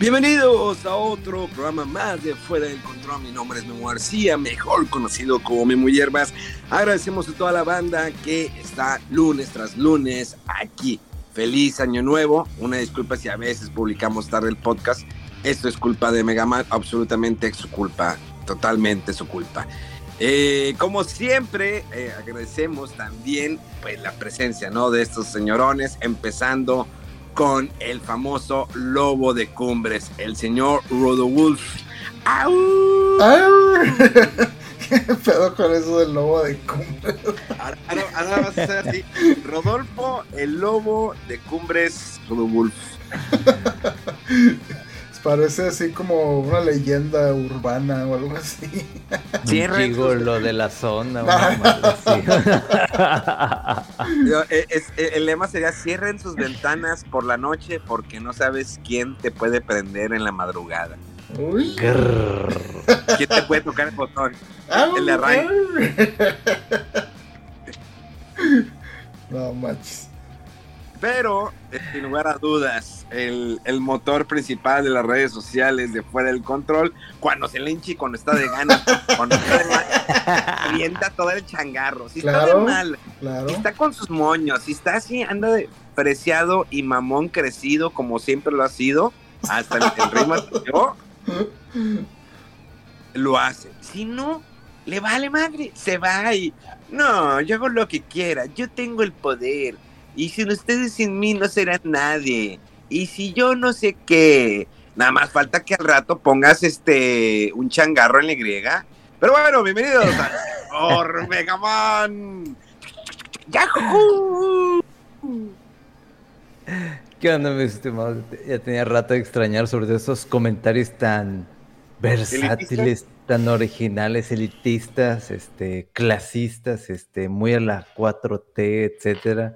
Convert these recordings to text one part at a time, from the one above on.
Bienvenidos a otro programa más de Fuera del Control. Mi nombre es Memo García, mejor conocido como Memo Hierbas. Agradecemos a toda la banda que está lunes tras lunes aquí. Feliz año nuevo. Una disculpa si a veces publicamos tarde el podcast. Esto es culpa de Megaman, absolutamente su culpa, totalmente su culpa. Eh, como siempre, eh, agradecemos también pues, la presencia ¿no? de estos señorones, empezando con el famoso lobo de cumbres, el señor Rodowulf. ¡Au! ¿Qué pedo con eso del lobo de cumbres? Ahora, ahora- ahora vas a ser así. Rodolfo, el lobo de cumbres Rodowulf. Parece así como una leyenda urbana o algo así. Sus- lo de la zona. una madre así. Yo, eh, es- eh, el lema sería cierren sus ventanas por la noche porque no sabes quién te puede prender en la madrugada. Uy. ¿Quién te puede tocar el botón? Ah, El de arranque. No manches. Pero, eh, sin lugar a dudas, el, el motor principal de las redes sociales de Fuera del Control, cuando se le hincha y cuando está de ganas, cuando está de mal, avienta todo el changarro. Si está de mal, Claro. si está con sus moños, si está así, anda de preciado y mamón crecido como siempre lo ha sido, hasta el, el rey Mateo, lo hace. Si no, le vale madre, se va y no, yo hago lo que quiera, yo tengo el poder. Y sin ustedes sin mí no será nadie. Y si yo no sé qué, nada más falta que al rato pongas este un changarro en la griega. Pero bueno, bienvenidos a Or Megaman. ¡Yahoo! ¿Qué onda, mis estimados? Ya tenía rato de extrañar sobre esos comentarios tan versátiles, tan originales, elitistas, este, clasistas, este, muy a la 4T, etcétera.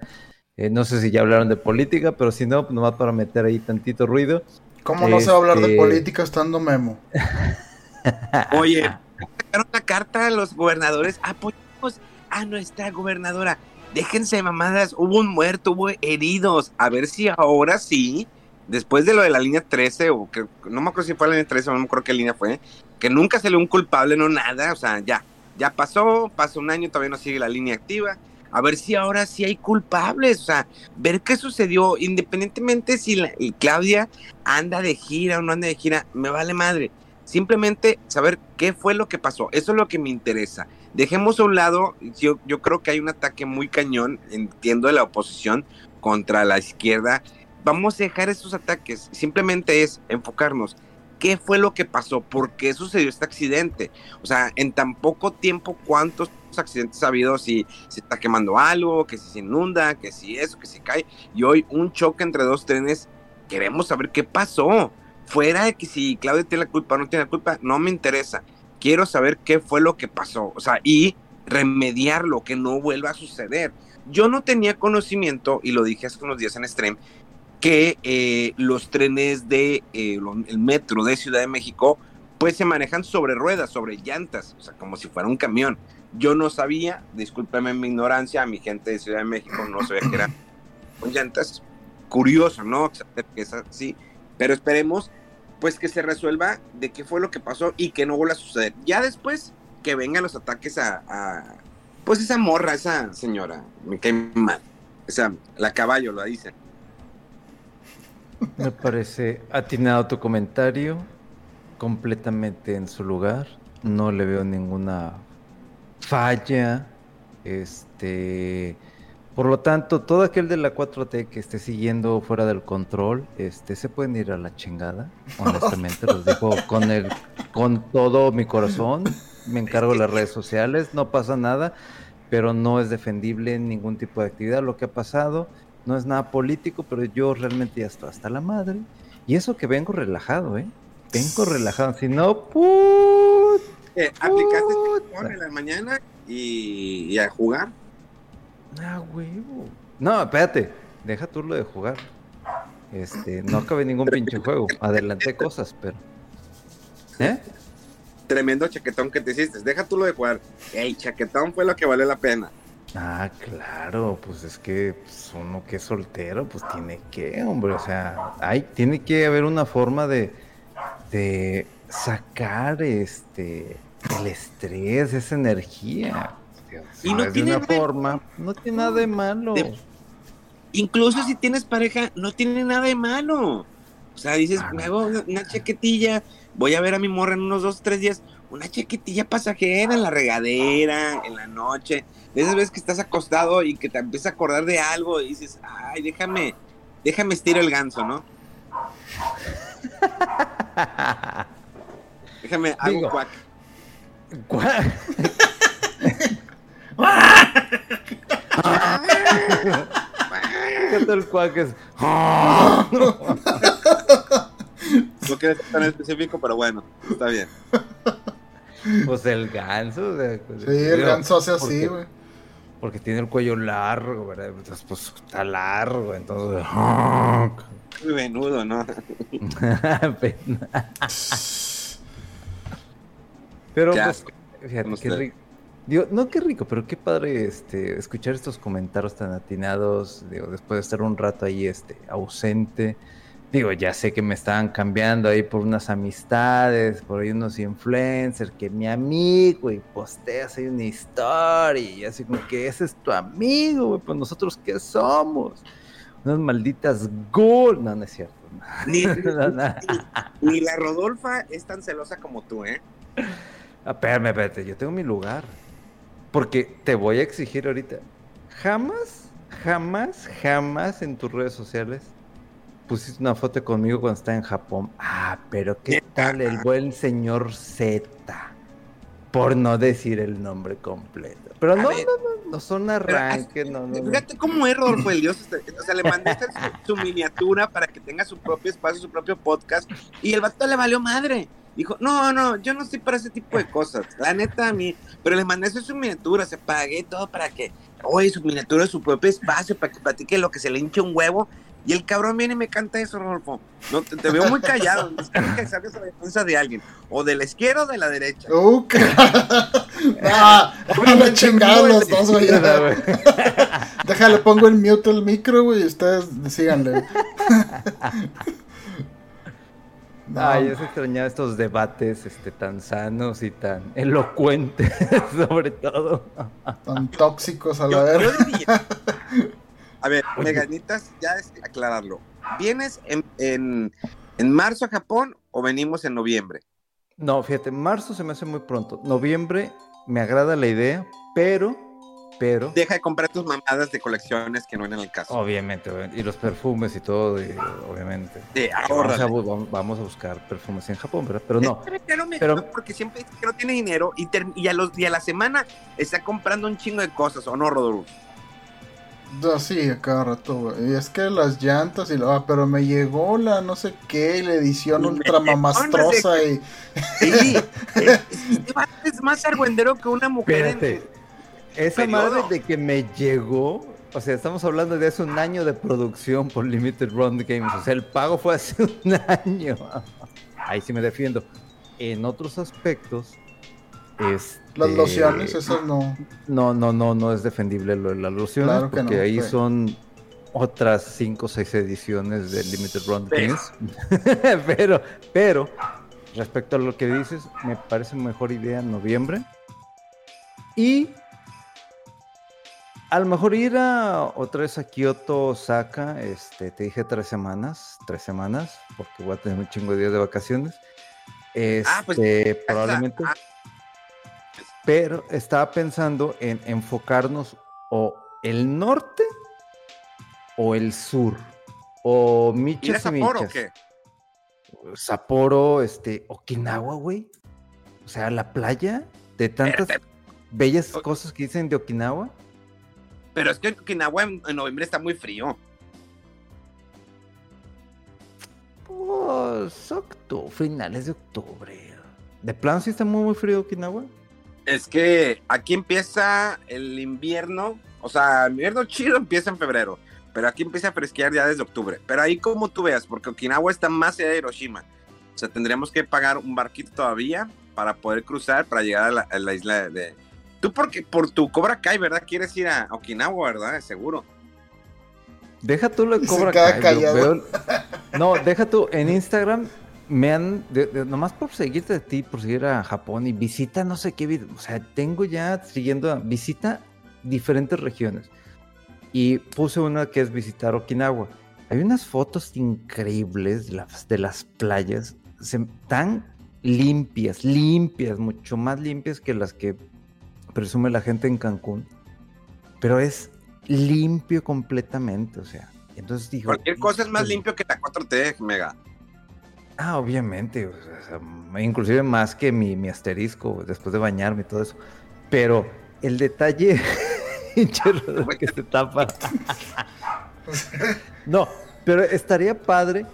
Eh, no sé si ya hablaron de política, pero si no, pues nomás para meter ahí tantito ruido. ¿Cómo no se va a hablar de Este- política estando Memo? Oye, sacaron una carta a los gobernadores. Apoyamos a nuestra gobernadora. Déjense mamadas. Hubo un muerto, hubo heridos. A ver si ahora sí, después de lo de la línea 13, o que no me acuerdo si fue la línea 13 o no me acuerdo qué línea fue, que nunca salió un culpable, no nada. O sea, ya, ya pasó, pasó un año, todavía no sigue la línea activa. A ver si ahora sí hay culpables. O sea, ver qué sucedió, independientemente si la- Claudia anda de gira o no anda de gira, me vale madre. Simplemente saber qué fue lo que pasó. Eso es lo que me interesa. Dejemos a un lado, yo, yo creo que hay un ataque muy cañón, entiendo, de la oposición contra la izquierda. Vamos a dejar esos ataques. Simplemente es enfocarnos. ¿Qué fue lo que pasó? ¿Por qué sucedió este accidente? O sea, en tan poco tiempo, ¿cuántos accidentes ha habido? Si se está quemando algo, que si se inunda, que si eso, que si cae. Y hoy un choque entre dos trenes. Queremos saber qué pasó. Fuera de que si Claudia tiene la culpa o no tiene la culpa, no me interesa. Quiero saber qué fue lo que pasó. O sea, y remediarlo, que no vuelva a suceder. Yo no tenía conocimiento, y lo dije hace unos días en stream, que eh, los trenes de eh, lo- el metro de Ciudad de México pues se manejan sobre ruedas, sobre llantas, o sea, como si fuera un camión. Yo no sabía, discúlpeme mi ignorancia, a mi gente de Ciudad de México no sabía que era con llantas. Curioso, ¿no? Que es así, pero esperemos pues que se resuelva de qué fue lo que pasó y que no vuelva a suceder. Ya después que vengan los ataques a, pues esa morra, esa señora, me cae mal. Esa, la caballo, lo dicen. Me parece atinado tu comentario, completamente en su lugar. No le veo ninguna falla. Este, Por lo tanto, todo aquel de la 4T que esté siguiendo fuera del control, este, se pueden ir a la chingada. Honestamente, los digo con el, con todo mi corazón. Me encargo de las redes sociales, no pasa nada, pero no es defendible ningún tipo de actividad. Lo que ha pasado no es nada político, pero yo realmente ya estoy hasta la madre. Y eso que vengo relajado, ¿eh? Vengo relajado. Si no, put, eh, ¿Aplicaste en la mañana y, y a jugar? Ah, huevo. No, espérate, deja tú lo de jugar. Este, no acabé ningún pinche juego. Adelanté cosas, pero. ¿Eh? Tremendo chaquetón que te hiciste. Deja tú lo de jugar. Ey, chaquetón fue lo que vale la pena. Ah, claro, pues es que pues, uno que es soltero, pues tiene que, hombre, o sea, hay, tiene que haber una forma de, de sacar este el estrés, esa energía y no tiene una forma, no tiene nada de malo. incluso si tienes pareja, no tiene nada de malo. O sea, dices, ah, me hago una, chaquetilla, voy a ver a mi morra en unos dos, tres días, una chaquetilla pasajera en la regadera, en la noche. De esas veces que estás acostado y que te empieza a acordar de algo y dices, ay, déjame, déjame estiro el ganso, ¿no? déjame, hago cuac. ¿Cuac? ¿Qué tal cuac es? No quiero ser tan específico, pero bueno, está bien. Pues el ganso. sí, el ganso hace así, güey. Porque tiene el cuello largo, ¿verdad? Entonces, pues está largo, entonces. Muy menudo, ¿no? Pero, pues, fíjate, qué rico Digo, no, qué rico, pero qué padre este, escuchar estos comentarios tan atinados, digo, después de estar un rato ahí este, ausente. Digo, ya sé que me estaban cambiando ahí por unas amistades, por ahí unos influencers, que mi amigo, y posteas ahí una historia, y así como que ese es tu amigo, güey, pues nosotros qué somos. Unas malditas gol. No, no es cierto. Ni, ni, la Rodolfa es tan celosa como tú, ¿eh? Ah, espérame, espérate, yo tengo mi lugar. Porque te voy a exigir ahorita. Jamás, jamás, jamás en tus redes sociales pusiste una foto conmigo cuando estaba en Japón. Ah, pero ¿qué tal el buen señor Z? Por no decir el nombre completo. Pero no, no, no, no son arranques, no, no. Fíjate cómo es Rodolfo el Dios. O sea, le mandaste su, su, miniatura para que tenga su propio espacio, su propio podcast. Y el vato le valió madre. Dijo, no, no, yo no estoy para ese tipo de cosas. La neta a mí, pero le mandé su miniatura, se pagué todo para que, oye, su miniatura, su propio espacio, para que platique lo que se le hinche un huevo. Y el cabrón viene y me canta eso, Rodolfo. No, te, veo muy callado. Necesito que salgas a la defensa de alguien. O de la izquierda o de la derecha. ¡Uh, ah, me chingados los dos, güey. Déjale, pongo el mute el micro, güey, ustedes síganle. Ay, es extrañar estos debates este, tan sanos y tan elocuentes, sobre todo. Tan tóxicos a la vez. A ver, Meganitas, ya es aclararlo. ¿Vienes en, en, en marzo a Japón o venimos en noviembre? No, fíjate, marzo se me hace muy pronto. Noviembre me agrada la idea, pero pero... Deja de comprar tus mamadas de colecciones que no eran el caso. Obviamente, y los perfumes y todo, obviamente. Sí, vamos, a, vamos, a, buscar perfumes en Japón, ¿verdad? Pero no. Pero, porque siempre dice que no tiene dinero y, y, a los, y a la semana está comprando un chingo de cosas, ¿o no, Rodolfo? sí, a cada rato, Y es que las llantas y la... Ah, pero me llegó la no sé qué, la edición ultra mamastrosa y... Sí, es, más argüendero que una mujer en esa madre de que me llegó, o sea, estamos hablando de hace un año de producción por Limited Run Games. O sea, el pago fue hace un año. Ahí sí me defiendo. En otros aspectos, es este, las lociones, eso no. No, no, no, no es defendible lo de las lociones, porque ahí son otras 5 o 6 ediciones de Limited Run Games. pero, pero, respecto a lo que dices, me parece mejor idea en noviembre. Y a lo mejor ir a otra vez a Kioto, Osaka, este, te dije tres semanas, tres semanas, porque voy a tener un chingo de días de vacaciones. ah, pues, este, probablemente. Ah. Pero estaba pensando en enfocarnos o ¿El norte o el sur? ¿O michas y Sapporo o qué? Sapporo, este, Okinawa, güey. O sea, la playa de tantas bellas cosas que dicen de Okinawa. Pero es que Okinawa en, noviembre está muy frío. Pues octubre, finales de octubre. ¿De plano sí está muy, muy frío Okinawa? Es que aquí empieza el invierno, o sea, el invierno chido empieza en febrero, pero aquí empieza a fresquear ya desde octubre. Pero ahí como tú veas, porque Okinawa está más allá de Hiroshima. O sea, tendríamos que pagar un barquito todavía para poder cruzar, para llegar a la, isla de... Tú porque por tu Cobra Kai, ¿verdad? Quieres ir a Okinawa, ¿verdad? Seguro. Deja tú lo de Cobra Kai. No, deja tú. En Instagram me han, nomás por seguirte de ti, por seguir a Japón y visita no sé qué, o sea, tengo ya siguiendo, visita diferentes regiones. Y puse una que es visitar Okinawa. Hay unas fotos increíbles de las, de las playas, tan limpias, limpias, mucho más limpias que las que presume la gente en Cancún. Pero es limpio completamente, o sea. Entonces digo. Cualquier cosa es más limpio que la 4T, Mega. Ah, obviamente, inclusive más que mi, mi, asterisco después de bañarme y todo eso. Pero el detalle que se tapa. no, pero estaría padre,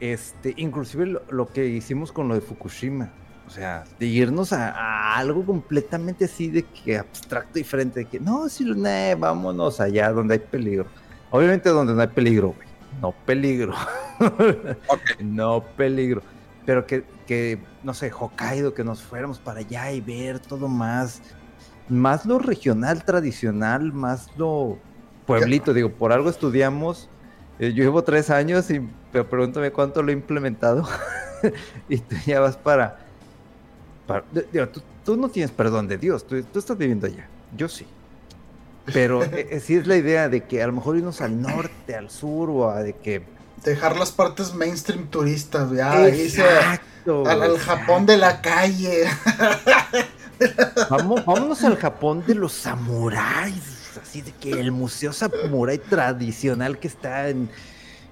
este, inclusive lo, que hicimos con lo de Fukushima. O sea, de irnos a, algo completamente así de que abstracto diferente, de que no, no, vámonos allá donde hay peligro. Obviamente donde no hay peligro, güey no peligro. no peligro. Pero que, que, no sé, Hokkaido, que nos fuéramos para allá y ver todo más, más lo regional, tradicional, más lo pueblito. Digo, por algo estudiamos. Eh, yo llevo tres años y pero pregúntame cuánto lo he implementado. y tú ya vas para. Tú, no tienes perdón de Dios, tú, tú estás viviendo allá. Yo sí. Pero eh, eh, sí es la idea de que a lo mejor irnos al norte, al sur o a de que... Dejar las partes mainstream turistas, ya, al, Japón de la calle. Vamos, vámonos al Japón de los samuráis, así de que el museo samurái tradicional que está en,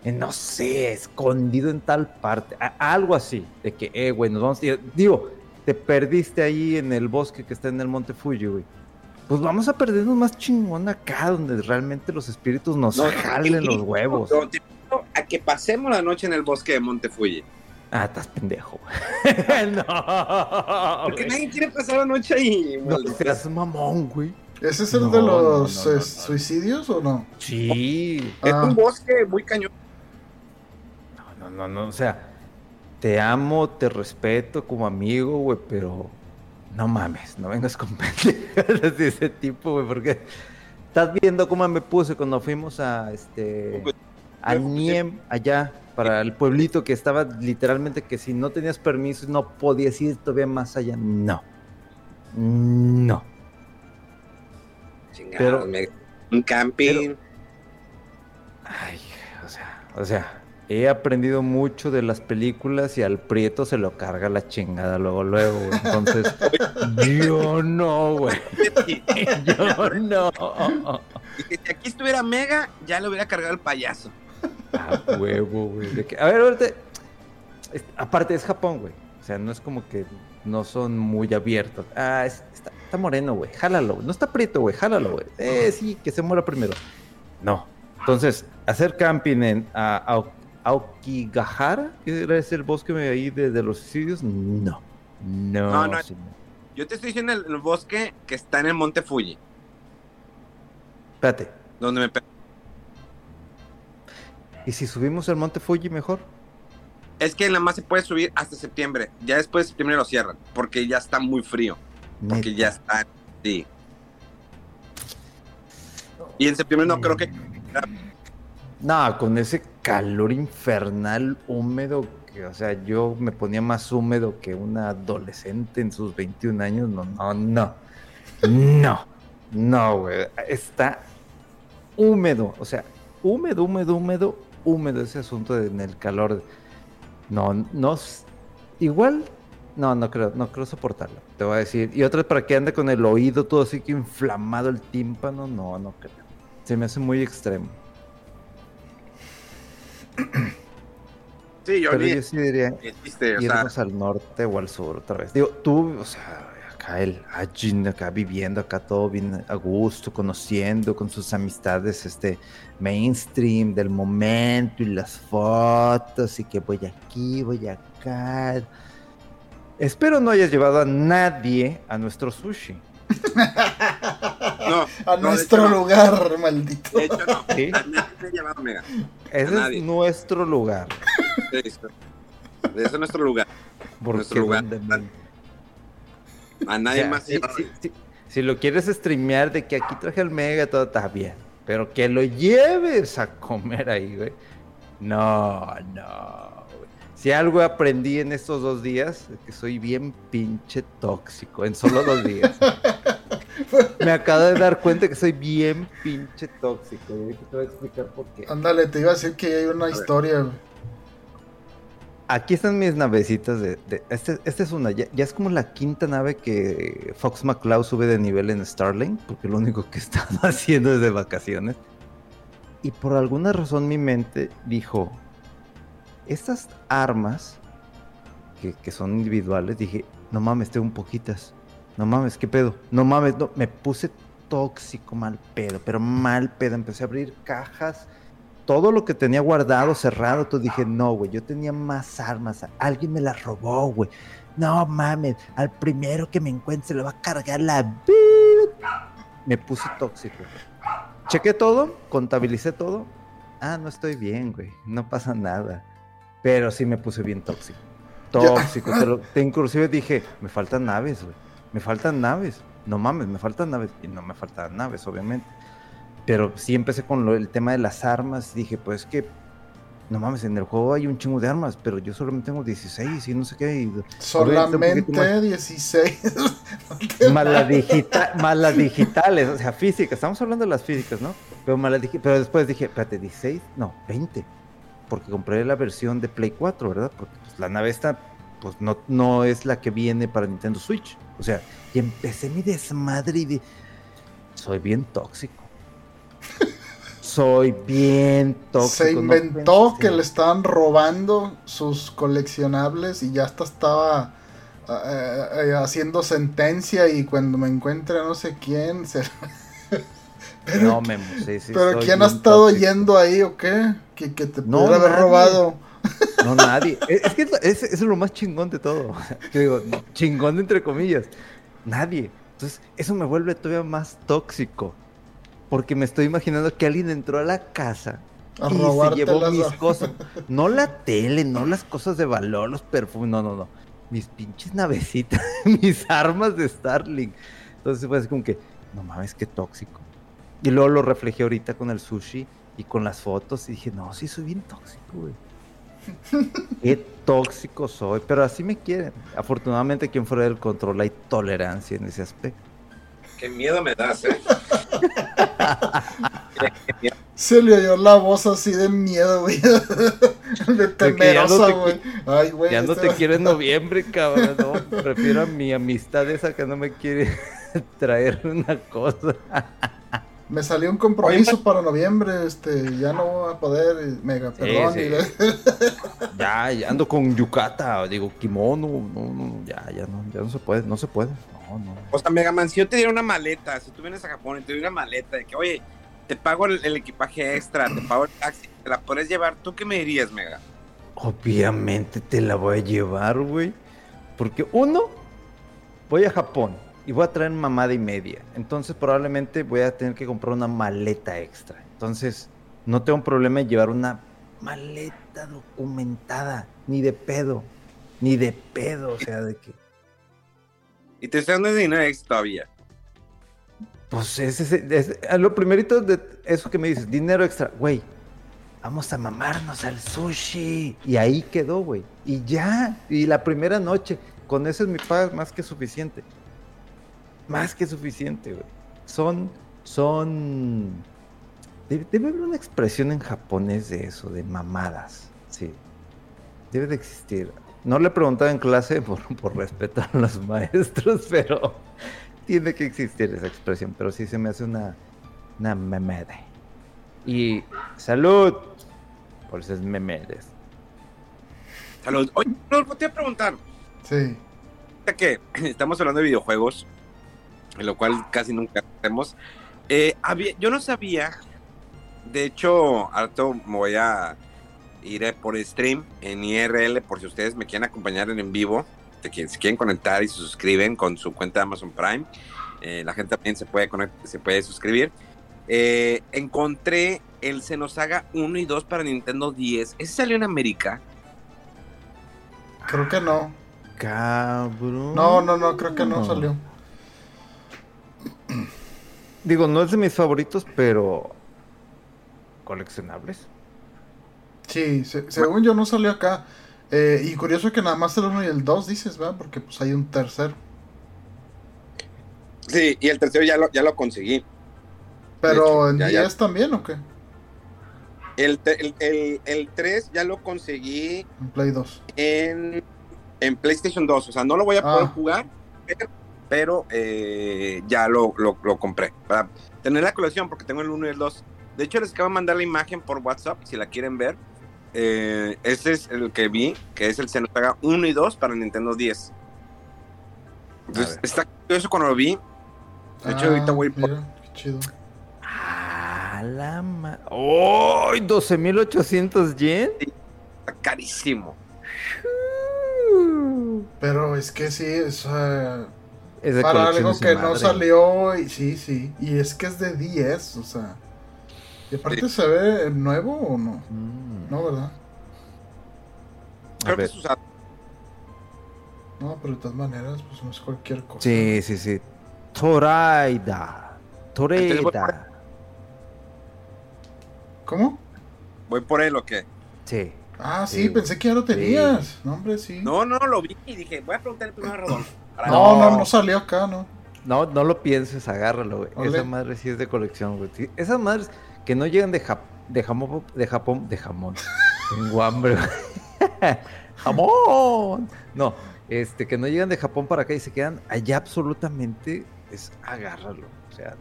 no sé, escondido en tal parte, algo así, de que, eh, güey, nos vamos a digo, te perdiste ahí en el bosque que está en el monte Fuji, güey pues vamos a perdernos más chingón acá, donde realmente los espíritus nos jalen los huevos. a que pasemos la noche en el bosque de Montefuji. Ah, estás pendejo. no. Porque nadie quiere pasar la noche ahí. No seas mamón, güey. ¿Ese es el de los eh, suicidios o no? Sí. Es un bosque muy cañón. No, no, no, no. O sea, te amo, te respeto como amigo, güey, pero no mames, no vengas con pendejadas de ese tipo, güey, porque estás viendo cómo me puse cuando fuimos a este a Niem allá para el pueblito que estaba literalmente que si no tenías permiso no podías ir todavía más allá. No. No. pero, un camping. ay, o sea, o sea, he aprendido mucho de las películas y al Prieto se lo carga la chingada luego, luego. Entonces, yo no, güey. Yo no. si aquí estuviera Mega, ya le hubiera cargado el payaso. Ah, huevo, güey. A ver, ahorita. Aparte, es Japón, güey. O sea, no es como que no son muy abiertos. Ah, está, moreno, güey. Jálalo. No está prieto, güey. Jálalo, güey. Eh, sí, que se muera primero. No. Entonces, hacer camping en, a, Aokigahara, que es el bosque ahí de, los suicidios, no. No, no, Yo te estoy diciendo el, bosque que está en el monte Fuji. Espérate. Donde me ¿Y si subimos el monte Fuji mejor? Es que nada más se puede subir hasta septiembre. Ya después de septiembre lo cierran. Porque ya está muy frío. Porque ya está. Sí. Y en septiembre no creo que. No, con ese calor infernal húmedo, o sea, yo me ponía más húmedo que una adolescente en sus 21 años. No, no, no. No, no, güey. Está húmedo, o sea, húmedo, húmedo, húmedo, húmedo ese asunto en el calor. No, no. Igual, no, no creo, no creo soportarlo. Te voy a decir. Y otra para que ande con el oído todo así que inflamado el tímpano. No, no creo. Se me hace muy extremo. Sí, yo, Pero ni- yo sí diría ni chiste, o sea, al norte o al sur otra vez. Digo, tú, o sea, acá el Ajin, acá viviendo, acá todo bien a gusto, conociendo con sus amistades, este mainstream del momento y las fotos y que voy aquí, voy acá. Espero no hayas llevado a nadie a nuestro sushi. no, A nuestro hecho no. lugar, maldito. De hecho, no. Sí. Ese es nuestro lugar. Eso. Eso es nuestro lugar. Porque Nuestro lugar. A O nadie sea, más. si, si- si- si lo quieres streamear de que aquí traje el mega, todo está bien. Pero que lo lleves a comer ahí, güey. No, no. güey. Si algo aprendí en estos dos días, es que soy bien pinche tóxico. En solo dos días. Me acabo de dar cuenta que soy bien pinche tóxico. Y te voy a explicar por qué. Ándale, te iba a decir que hay una historia. Aquí están mis navecitas de... de- este, esta es una, ya, ya es como la quinta nave que Fox McCloud sube de nivel en Starlink, porque lo único que están haciendo es de vacaciones. Y por alguna razón mi mente dijo, estas armas, que, que son individuales, dije, no mames, tengo un poquitas. No mames, ¿qué pedo? No mames, no, me puse tóxico, mal pedo, pero mal pedo. Empecé a abrir cajas todo lo que tenía guardado, cerrado, tú dije, no, güey, yo tenía más armas, alguien me las robó, güey. No mames, al primero que me encuentre le va a cargar la... bit". Me puse tóxico. güey. Chequé todo, contabilicé todo. Ah, no estoy bien, güey, no pasa nada. Pero sí me puse bien tóxico. Tóxico, te lo- te inclusive dije, me faltan naves, güey. Me faltan naves. No mames, me faltan naves. Y no me faltan naves, obviamente. Pero sí empecé con lo- el tema de las armas. Dije, pues que, no mames, en el juego hay un chingo de armas, pero yo solamente tengo 16 y no sé qué. y- Solamente poquito más. 16. más, las digita- más las digitales, o sea, físicas. Estamos hablando de las físicas, ¿no? Pero, más las pero después dije, espérate, 16, no, 20. Porque compré la versión de Play 4, ¿verdad? Porque pues, la nave esta, pues no, no es la que viene para Nintendo Switch. O sea, y empecé mi desmadre y de... Soy bien tóxico. Soy bien tóxico. Se inventó que le estaban robando sus coleccionables y ya hasta estaba eh, eh, haciendo sentencia y cuando me encuentre no sé quién se... pero No, Memo, sí, sí, pero quién ha estado tóxico. yendo ahí o qué que, que te No, pudiera haber robado No, nadie. Es, es que es, es- lo más chingón de todo. Yo digo, chingón entre comillas. Nadie. Entonces, eso me vuelve todavía más tóxico. Porque me estoy imaginando que alguien entró a la casa a y se llevó mis cosas. No la tele, no las cosas de valor, los perfumes, no, no, no. Mis pinches navecitas, mis armas de Starlink. Entonces fue así como que, no mames, qué tóxico. Y luego lo reflejé ahorita con el sushi y con las fotos y dije, no, sí soy bien tóxico, güey. Qué tóxico soy, pero así me quieren. Afortunadamente aquí en fuera del control hay tolerancia en ese aspecto. Qué miedo me das, ¿eh? se le oyó la voz así de miedo güey de que ya no temerosa te- güey ay güey Ya no este- te quiero en noviembre, cabrón. No, prefiero a mi amistad esa que no me quiere traer una cosa. Me salió un compromiso para noviembre, este, ya no voy a poder, mega, perdón. sí. Ya, ya ando con yukata, digo kimono, no, no, ya, ya no, ya no se puede, no se puede. No, no. O sea, Mega Man, si yo te diera una maleta, si tú vienes a Japón y te diera una maleta de que, oye, te pago el, el equipaje extra, te pago el taxi, te la puedes llevar, ¿tú qué me dirías, Mega? Obviamente te la voy a llevar, güey. Porque uno, voy a Japón y voy a traer mamada y media. Entonces probablemente voy a tener que comprar una maleta extra. Entonces no tengo un problema en llevar una maleta documentada. Ni de pedo. Ni de pedo. O sea, de que... Y te estoy dando dinero extra todavía. Pues ese es, es- lo primerito de eso que me dices, dinero extra, güey. Vamos a mamarnos al sushi. Y ahí quedó, güey. Y ya. Y la primera noche. Con eso es mi paga más que suficiente. Más que suficiente, güey. Son. Son. Debe, debe haber una expresión en japonés de eso, de mamadas. Sí. Debe de existir. No le he preguntado en clase por, por respeto a los maestros, pero tiene que existir esa expresión. Pero sí se me hace una, una mamada. Y salud. Por eso es memedes. Salud. Oye, no, te voy a preguntar. Sí. Que estamos hablando de videojuegos, lo cual casi nunca hacemos. Eh, había, yo no sabía. De hecho, harto me voy a ir por stream en IRL por si ustedes me quieren acompañar en en vivo. De que si quieren conectar y se suscriben con su cuenta de Amazon Prime. Eh, la gente también se puede, se puede suscribir. Eh, encontré el Xenosaga 1 y 2 para Nintendo 10. ¿Ese salió en América? Creo que no. Cabrón. No, no, no, creo que no salió. Digo, no es de mis favoritos, pero coleccionables. Sí, según yo no salió acá. Eh, y curioso que nada más el 1 y el 2 dices, ¿verdad? Porque pues hay un tercer. Sí, y el tercero ya lo, ya lo conseguí. ¿Pero en 10 también o qué? El, el, 3 ya lo conseguí. En Play 2. En, en PlayStation 2. O sea, no lo voy a poder ah. jugar, pero, eh, ya lo, lo, lo, compré. Para tener la colección, porque tengo el 1 y el 2. De hecho, les acabo de mandar la imagen por WhatsApp, si la quieren ver. Eh, este es el que vi, que es el Xenosaga 1 y 2 para Nintendo 10. Entonces, está curioso cuando lo vi. De hecho, ahorita voy por... qué chido. Ah, la ma... ¡Oh! ¿12.800 yen? está carísimo. Pero es que sí, es, para algo que no salió, y sí, sí. Y es que es de 10, o sea. ¿Y aparte se ve nuevo o no? Mm. No, ¿verdad? Creo que es usado. No, pero de todas maneras, pues no es cualquier cosa. Sí, sí, sí. Toraida. Toraida. ¿Cómo? ¿Voy por él o qué? Sí. Ah, sí, pensé que ya lo tenías. No, hombre, sí. No, no, lo vi y dije, voy a preguntar el primer No, no, no salió acá, ¿no? No, no lo pienses, agárralo, güey. Esa madre sí es de colección, güey. Esas madres que no llegan de, de, jamón, de Japón, de jamón. Tengo hambre, ¡Jamón! No, este, que no llegan de Japón para acá y se quedan allá absolutamente, es agárralo. O sea,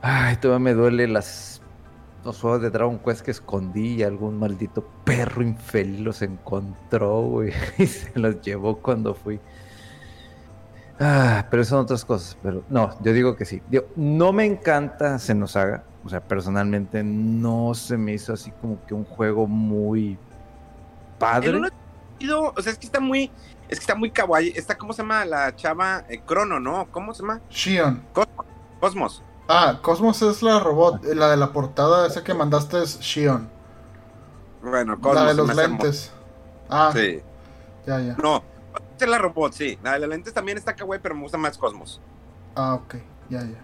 ay, todavía me duele las los juegos de Dragon Quest que escondí y algún maldito perro infeliz los encontró, güey, y se los llevó cuando fui. Ah, pero son otras cosas. Pero no, yo digo que sí. no me encanta se nos haga. O sea, personalmente no se me hizo así como que un juego muy padre. o sea, es que está muy. Es que está muy kawaii. Está, ¿cómo se llama la chava? Eh, Crono, ¿no? ¿Cómo se llama? Shion. Cosmos. Ah, Cosmos es la robot. La de la portada, esa que mandaste es Shion. Bueno, Cosmos. La de los lentes. Ah. Sí. Ya, ya. No, es la robot, sí. La de las lentes también está kawaii, pero me gusta más Cosmos. Ah, ok. Ya, ya.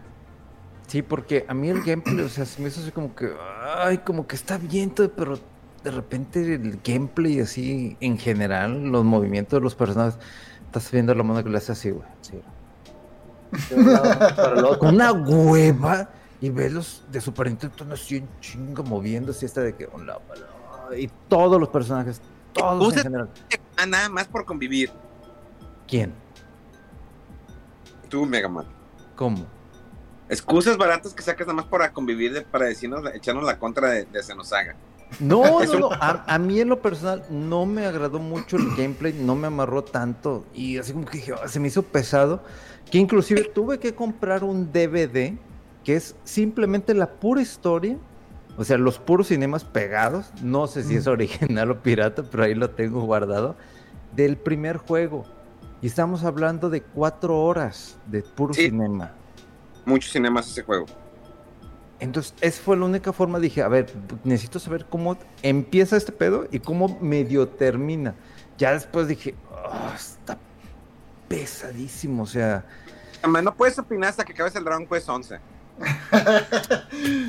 Sí, porque a mí el gameplay, o sea, se me hizo así como que, ay, como que está bien pero de repente el gameplay así, en general, los movimientos de los personajes, estás viendo la mano que le hace así, güey. Sí. Con una hueva y ves los de Super Nintendo así en chingo moviéndose, esta de que, y todos los personajes, todos en general. Nada más por convivir. ¿Quién? Tú, Megaman. ¿Cómo? Excusas baratas que sacas nada más para convivir, para decirnos, echarnos la contra de, de Senosaga. No, no, no. A, mí en lo personal no me agradó mucho el gameplay, no me amarró tanto y así como que dije, ah, se me hizo pesado, que inclusive tuve que comprar un DVD que es simplemente la pura historia, o sea, los puros cinemas pegados, no sé si es original o pirata, pero ahí lo tengo guardado, del primer juego. Y estamos hablando de cuatro horas de puro cinema. Muchos cinemas ese juego. Entonces, esa fue la única forma. Dije, a ver, necesito saber cómo empieza este pedo y cómo medio termina. Ya después dije, oh, está pesadísimo, o sea. No puedes opinar hasta que acabes el Dragon Quest 11.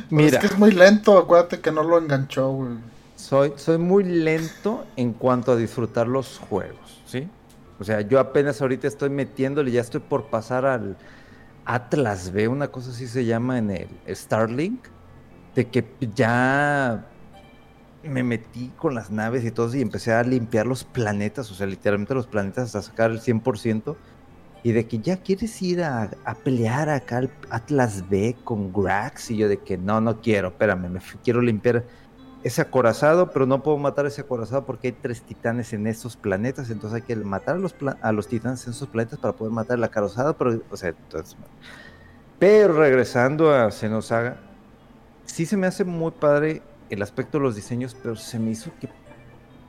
Mira. Es que es muy lento, acuérdate que no lo enganchó, güey. Soy, soy muy lento en cuanto a disfrutar los juegos, ¿sí? O sea, yo apenas ahorita estoy metiéndole, ya estoy por pasar al Atlas B, una cosa así se llama en el Starlink, de que ya me metí con las naves y todo y empecé a limpiar los planetas, o sea, literalmente los planetas hasta sacar el 100%. y de que ya quieres ir a, pelear acá al Atlas B con Grax y yo de que no, no quiero, espérame, me quiero limpiar ese acorazado, pero no puedo matar ese acorazado porque hay tres titanes en esos planetas, entonces hay que matar a los, a los titanes en esos planetas para poder matar el acorazado, pero, o sea, entonces, pero regresando a Xenosaga, sí se me hace muy padre el aspecto de los diseños, pero se me hizo que,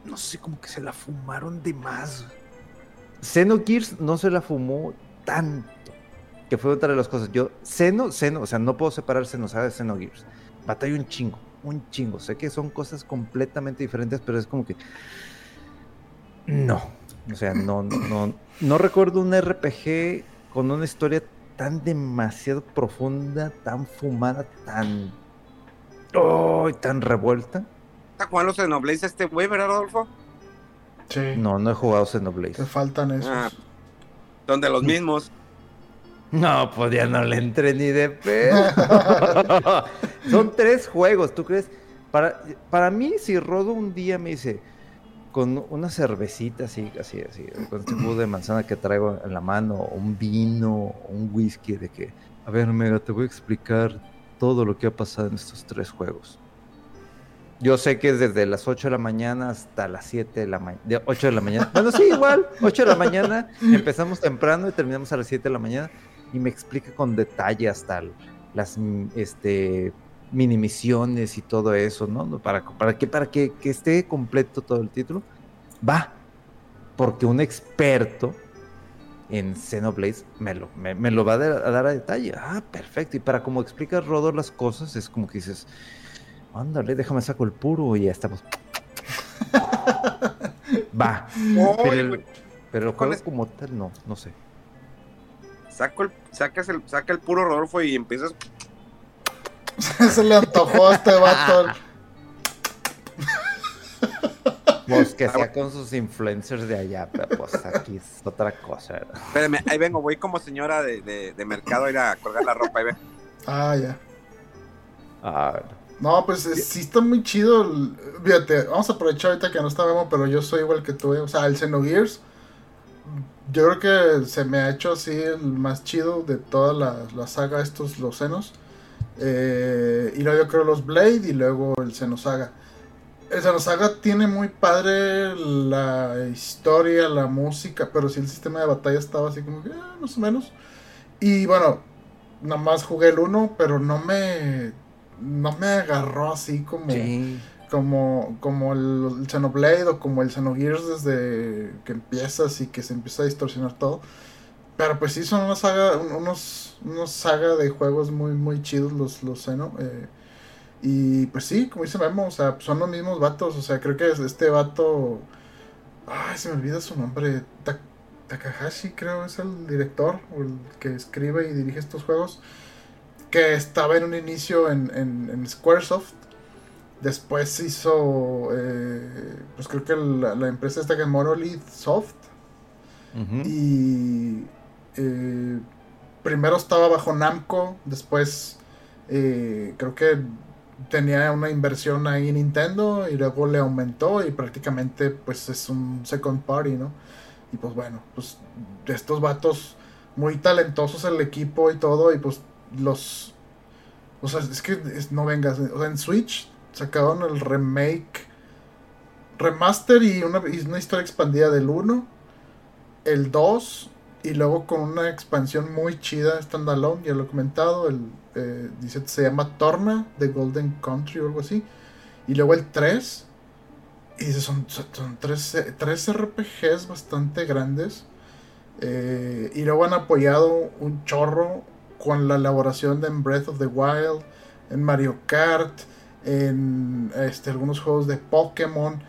no sé, como que se la fumaron de más. Xenogears no se la fumó tanto, que fue otra de las cosas. Yo, Xeno, Xeno, o sea, no puedo separar Xenosaga de Xenogears. Batalla un chingo, un chingo. Sé que son cosas completamente diferentes, pero es como que... No, o sea, no, no, no recuerdo un RPG con una historia tan demasiado profunda, tan fumada, tan. ¡Oh! tan revuelta. ¿Está jugando Xenoblade este güey, verdad, Rodolfo? Sí. No, no he jugado Xenoblade. Te faltan esos. Ah, son de los mismos. No, pues ya no le entré ni de pedo. son tres juegos, ¿tú crees? Para, para mí, si Rodo un día me dice, con una cervecita así, así, así, con este jugo de manzana que traigo en la mano, un vino, un whisky, de que, a ver, Mega, te voy a explicar todo lo que ha pasado en estos tres juegos. Yo sé que es desde las 8 de la mañana hasta las 7 de la mañana. 8 de la mañana. Bueno, sí, igual. 8 de la mañana. Empezamos temprano y terminamos a las 7 de la mañana. Y me explica con detalle hasta las este, mini misiones y todo eso, ¿no? Para, para, que, para que, esté completo todo el título. Va, porque un experto en Xenoblade me lo, me, lo va a dar, a detalle. Ah, perfecto. Y para como explica Rodor las cosas, es como que dices, ándale, déjame saco el puro y ya estamos. va. pero, el, pero juego como tal, no, no sé. Saco el, sacas el, saca el puro Rodolfo y empiezas Se le antojó a este vato. Pues que sea con sus influencers de allá, pero pues aquí es otra cosa. Espérame, ahí vengo, voy como señora de, mercado a ir a colgar la ropa, ahí ven. Ah, ya. Ah, no, pues sí está muy chido. Fíjate, vamos a aprovechar ahorita que no está pero yo soy igual que tú. Eh. O sea, el Xenogears, yo creo que se me ha hecho así el más chido de toda la, la saga, estos los senos. Eh, y luego yo creo los Blade y luego el Xenosaga. El Xenosaga tiene muy padre la historia, la música, pero si el sistema de batalla estaba así como que eh, más o menos. Y bueno, nada más jugué el 1, pero no me no me agarró así como como como el, Xenoblade o como el Xenogears desde que empiezas y que se empieza a distorsionar todo. Pero pues sí, son una saga, unos, unos saga de juegos muy, muy chidos los, los Xeno. Eh, y pues sí, como dice Memo, o sea, son los mismos vatos. O sea, creo que este vato. Ay, se me olvida su nombre. Takahashi, creo, es el director, o el que escribe y dirige estos juegos. Que estaba en un inicio en, en, Squaresoft. Después hizo. Eh, pues creo que la, la empresa esta que es Monolith Soft. Y eh, primero estaba bajo Namco, después eh, creo que tenía una inversión ahí en Nintendo y luego le aumentó y prácticamente pues es un second party, ¿no? Y pues bueno, pues estos vatos muy talentosos el equipo y todo y pues los... O sea, es que no vengas, en Switch sacaron el remake, remaster y una, y una historia expandida del 1, el 2 y luego con una expansión muy chida, standalone, ya lo he comentado, el, eh, dice, se llama Torna de Golden Country o algo así. Y luego el 3, y dice, son, son tres, tres, RPGs bastante grandes. Eh, y luego han apoyado un chorro con la elaboración de Breath of the Wild, en Mario Kart, en este, algunos juegos de Pokémon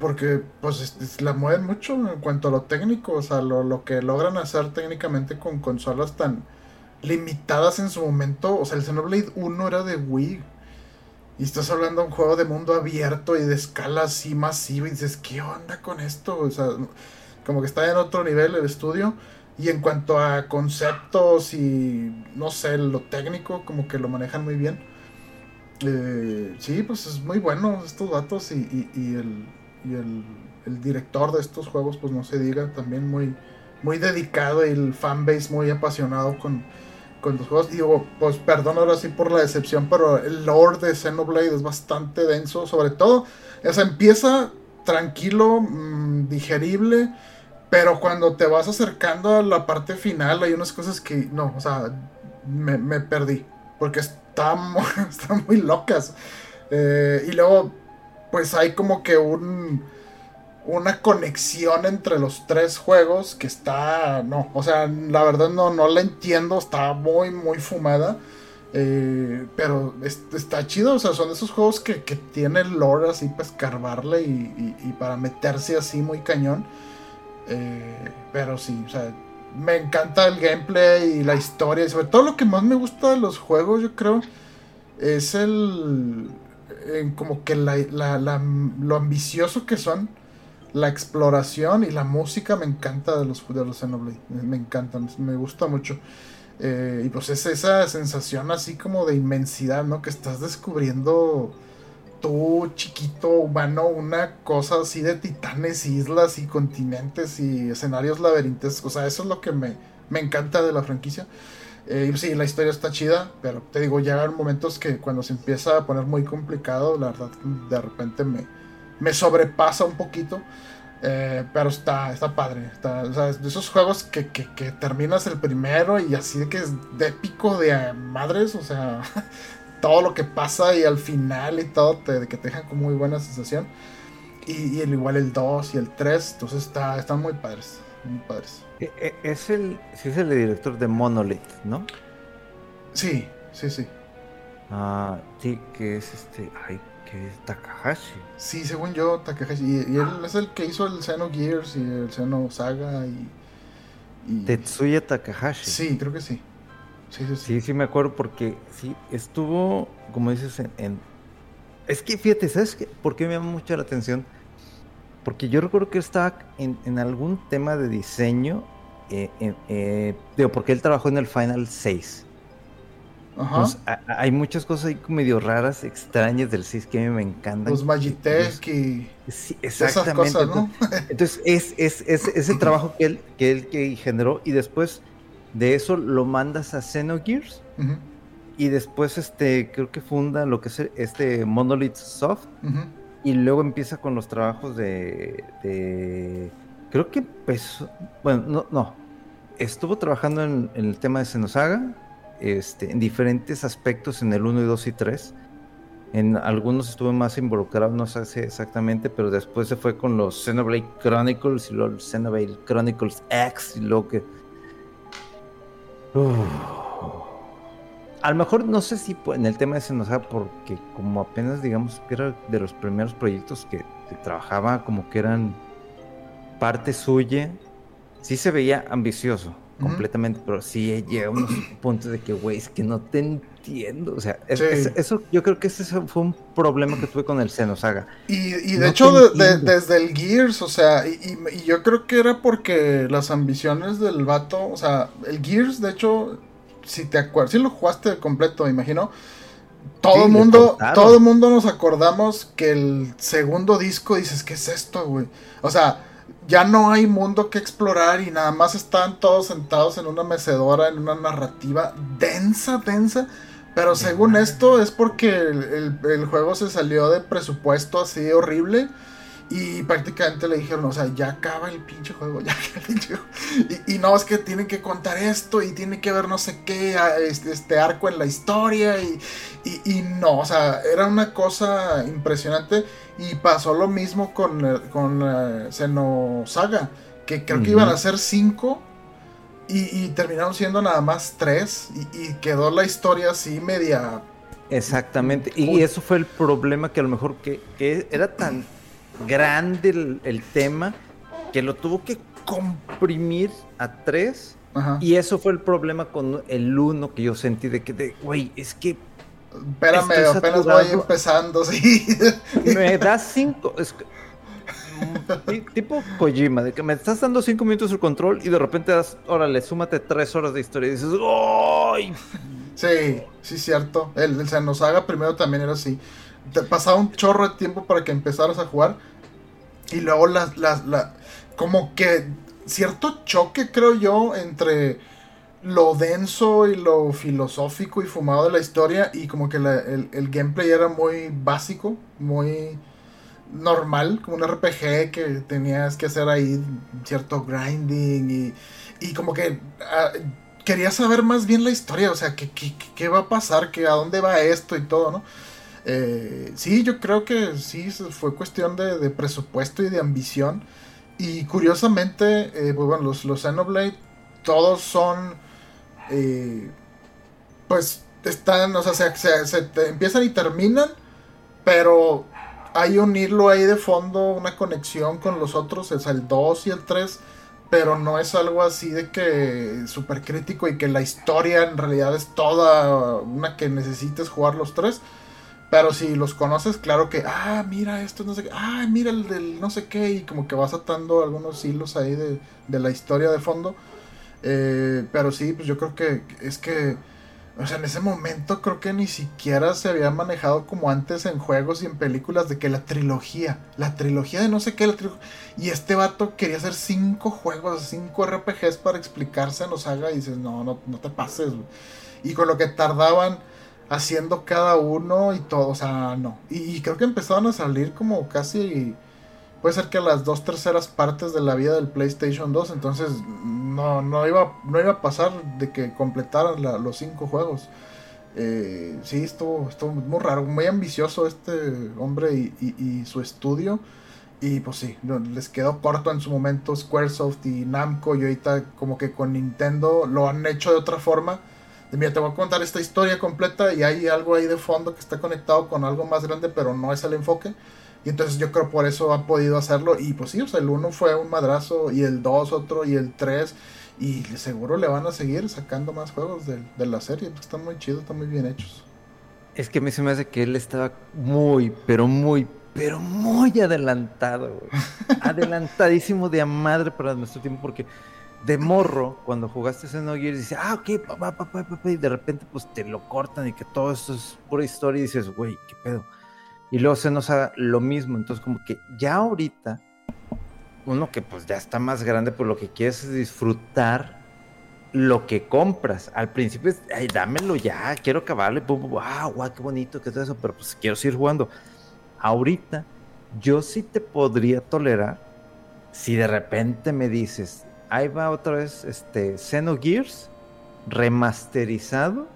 porque pues la mueven mucho en cuanto a lo técnico, o sea, lo, que logran hacer técnicamente con consolas tan limitadas en su momento, o sea, el Xenoblade 1 era de Wii. Y estás hablando de un juego de mundo abierto y de escala así masiva y dices, ¿qué onda con esto? O sea, como que está en otro nivel el estudio. Y en cuanto a conceptos y, no sé, lo técnico, como que lo manejan muy bien. Eh, sí, pues es muy bueno estos datos y el, y el, director de estos juegos, pues no se diga, también muy, muy dedicado y el fanbase muy apasionado con, con los juegos. Y digo, pues perdón ahora sí por la decepción, pero el lore de Xenoblade es bastante denso, sobre todo. O sea, empieza tranquilo, mm, digerible, pero cuando te vas acercando a la parte final hay unas cosas que, no, o sea, me, perdí, porque están muy locas. Eh, y luego, pues hay como que un una conexión entre los tres juegos que está, no, o sea, la verdad no, no la entiendo, está muy, muy fumada. Eh, pero está chido, o sea, son esos juegos que, que tienen lore así para escarbarle y, para meterse así muy cañón. Eh, pero sí, o sea, me encanta el gameplay y la historia. Y sobre todo lo que más me gusta de los juegos, yo creo, es el. Como que la, lo ambicioso que son la exploración y la música me encanta de los, de los Xenoblade. Me encantan, me gusta mucho. Eh, y pues es esa sensación así como de inmensidad, ¿no? Que estás descubriendo tú, chiquito humano, una cosa así de titanes, islas y continentes y escenarios laberintes. O sea, eso es lo que me, me encanta de la franquicia. Eh, y sí, la historia está chida, pero te digo, llegan momentos que cuando se empieza a poner muy complicado, la verdad, de repente me, me sobrepasa un poquito. Eh, pero está, está padre. Está, o sea, de esos juegos que, terminas el primero y así de que es de épico de madres. O sea, todo lo que pasa y al final y todo, te, que te dejan con muy buena sensación. Y, el, igual el 2 y el 3. Entonces está, están muy padres. Muy padres. E, e, es el, sí es el director de Monolith, ¿no? Sí, sí, sí. Ah, sí, que es este. Ay, Takahashi. Sí, según yo, Takahashi. Y, él es el que hizo el Xenogears y el Xeno Saga y, Tetsuya Takahashi. Sí, creo que sí. Sí, sí, sí. sí, me acuerdo porque sí, estuvo, como dices, en... Es que fíjate, ¿sabes qué? por qué me llama mucho la atención? Porque yo recuerdo que estaba en, algún tema de diseño, eh, eh, digo, porque él trabajó en el Final 6. Pues, hay muchas cosas ahí medio raras, extrañas del CIS que a mí me encantan. Los Magitech y. Sí, exactamente. Entonces, es, es, ese trabajo que él, que él que generó y después de eso lo mandas a Xenogears. Y después este creo que funda lo que es este Monolith Soft. Y luego empieza con los trabajos de, de. Creo que empezó. Bueno, no, no. Estuvo trabajando en, el tema de Xenosaga este, en diferentes aspectos en el 1 y 2 y 3. En algunos estuve más involucrado, no sé exactamente, pero después se fue con los Xenoblade Chronicles y los Xenoblade Chronicles X y lo que... A lo mejor no sé si en el tema de Xenosaga, porque como apenas digamos que era de los primeros proyectos que trabajaba como que eran parte suya, sí se veía ambicioso completamente, pero sí llega a unos puntos de que, güey, es que no te entiendo. O sea, eso yo creo que ese fue un problema que tuve con el Xenosaga. Y, y de hecho, desde el Gears, o sea, y, yo creo que era porque las ambiciones del vato, o sea, el Gears, de hecho, si te acuerdas, si lo jugaste completo, me imagino. Todo el mundo, todo el mundo nos acordamos que el segundo disco dices, ¿qué es esto, güey? O sea, ya no hay mundo que explorar y nada más están todos sentados en una mecedora, en una narrativa densa, densa. Pero según esto es porque el, juego se salió de presupuesto así horrible. Y prácticamente le dijeron, o sea, ya acaba el pinche juego, ya acaba el pinche juego. Y, no, es que tienen que contar esto y tiene que ver no sé qué, este, este arco en la historia. Y, y, no, o sea, era una cosa impresionante. Y pasó lo mismo con, eh, con uh, Xenosaga, que creo que iban a ser cinco. Y, terminaron siendo nada más tres. Y, quedó la historia así media. Exactamente. Y eso fue el problema que a lo mejor que, que era tan grande el, tema que lo tuvo que comprimir a tres. Y eso fue el problema con el uno que yo sentí de que, güey, es que Espérame, apenas voy empezando, sí. Me das cinco. tipo Kojima, de que me estás dando cinco minutos el control y de repente das, órale, súmate tres horas de historia y dices, ¡ay! Sí, sí, cierto. El, el Xenosaga primero también era así. Te pasaba un chorro de tiempo para que empezaras a jugar y luego las, las, la, como que cierto choque, creo yo, entre lo denso y lo filosófico y fumado de la historia y como que el, gameplay era muy básico, muy normal, como un RPG que tenías que hacer ahí cierto grinding y, como que ah, quería saber más bien la historia, o sea, qué, qué, va a pasar, que, a dónde va esto y todo, ¿no? Eh, sí, yo creo que sí, fue cuestión de, presupuesto y de ambición. Y curiosamente, eh, pues bueno, los, los Xenoblade todos son eh, pues están, o sea, se, empiezan y terminan, pero hay un hilo ahí de fondo, una conexión con los otros, es el 2 y el 3, pero no es algo así de que súper crítico y que la historia en realidad es toda una que necesites jugar los tres. Pero si los conoces, claro que, ah, mira esto, no sé qué, ah, mira el del no sé qué, y como que vas atando algunos hilos ahí de, de la historia de fondo. Eh, pero sí, pues yo creo que es que, o sea, en ese momento creo que ni siquiera se había manejado como antes en juegos y en películas de que la trilogía, la trilogía de no sé qué, la y este vato quería hacer cinco juegos, cinco RPGs para explicarse nos haga y dices, no, no, no te pases, y con lo que tardaban haciendo cada uno y todo, o sea, no, y creo que empezaban a salir como casi puede ser que las dos terceras partes de la vida del PlayStation 2, entonces no, no, iba, no iba a pasar de que completaran los cinco juegos. Eh, sí, estuvo, estuvo muy raro, muy ambicioso este hombre y, su estudio. Y pues sí, les quedó corto en su momento Squaresoft y Namco y ahorita como que con Nintendo lo han hecho de otra forma. Mira, te voy a contar esta historia completa y hay algo ahí de fondo que está conectado con algo más grande, pero no es el enfoque. Y entonces yo creo por eso ha podido hacerlo. Y pues sí, o sea, el 1 fue un madrazo, y el 2 otro, y el 3. Y seguro le van a seguir sacando más juegos de, la serie. Están muy chidos, están muy bien hechos. Es que a mí se me hace que él estaba muy, pero muy, pero muy adelantado, Adelantadísimo de a madre para nuestro tiempo, porque de morro, cuando jugaste Xenogears, dices, ah, ok, papá, papá, papá, y de repente pues te lo cortan y que todo esto es pura historia y dices, güey, qué pedo. Y luego se nos haga lo mismo. Entonces, como que ya ahorita, uno que pues ya está más grande, pues lo que quieres es disfrutar lo que compras. Al principio ay, dámelo ya, quiero acabarle, pum, pum, ah, guau, qué bonito, qué todo eso, pero pues quiero seguir jugando. Ahorita, yo sí te podría tolerar si de repente me dices, ahí va otra vez este Xenogears remasterizado,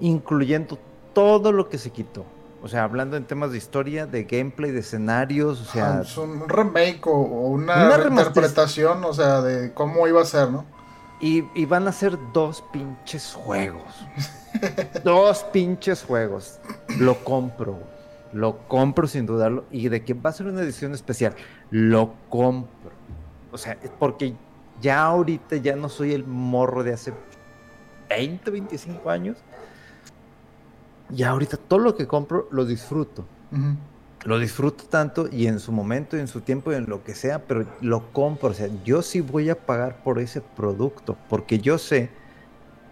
incluyendo todo lo que se quitó o sea, hablando en temas de historia, de gameplay, de escenarios, o sea... es un remake o, una, interpretación, o sea, de cómo iba a ser, ¿no? Y, van a ser dos pinches juegos. dos pinches juegos. Lo compro, Lo compro sin dudarlo. Y de que va a ser una edición especial, lo compro. O sea, porque ya ahorita ya no soy el morro de hace 20, 25 años y ahorita todo lo que compro lo disfruto. Lo disfruto tanto y en su momento, y en su tiempo, y en lo que sea, pero lo compro. O sea, yo sí voy a pagar por ese producto, porque yo sé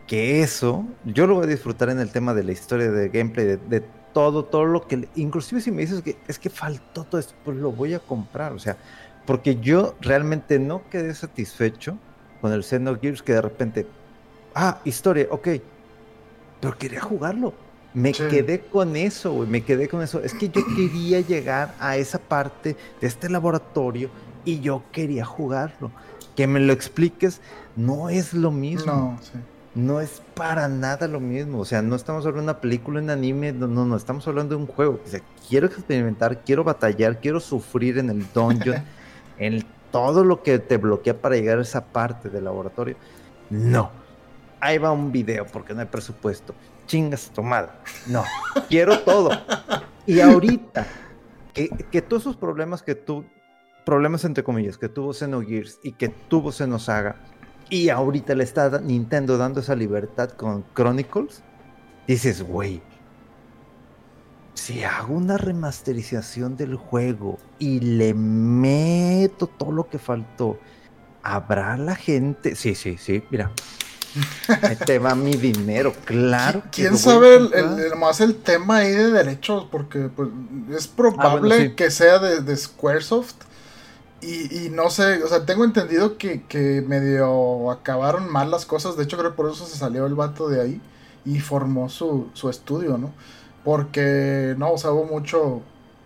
que eso, yo lo voy a disfrutar en el tema de la historia, de gameplay, de, todo, todo lo que, inclusive si me dices que es que faltó todo esto, pues lo voy a comprar. O sea, porque yo realmente no quedé satisfecho con el Xenogears que de repente, ah, historia, ok, pero quería jugarlo me quedé con eso, güey, me quedé con eso. Es que yo quería llegar a esa parte de este laboratorio y yo quería jugarlo. Que me lo expliques, no es lo mismo. No, sí. No es para nada lo mismo. O sea, no estamos hablando de una película, en anime, no, no, no, estamos hablando de un juego. O sea, quiero experimentar, quiero batallar, quiero sufrir en el dungeon, en todo lo que te bloquea para llegar a esa parte del laboratorio. No. Ahí va un video porque no hay presupuesto chingas tomada. No, quiero todo. Y ahorita, que, todos esos problemas que tú, problemas entre comillas, que tuvo Xenogears y que tuvo Xenosaga, y ahorita le está Nintendo dando esa libertad con Chronicles, dices, güey, si hago una remasterización del juego y le meto todo lo que faltó, ¿habrá la gente? Sí, sí, sí, mira, te va mi dinero, claro. ¿Quién sabe el, más el tema ahí de derechos? Porque pues, es probable ah, que sea de, Squaresoft. y, no sé, o sea, tengo entendido que, que, medio acabaron mal las cosas. De hecho, creo que por eso se salió el vato de ahí y formó su, su estudio, ¿no? Porque, no, o sea, hubo mucho,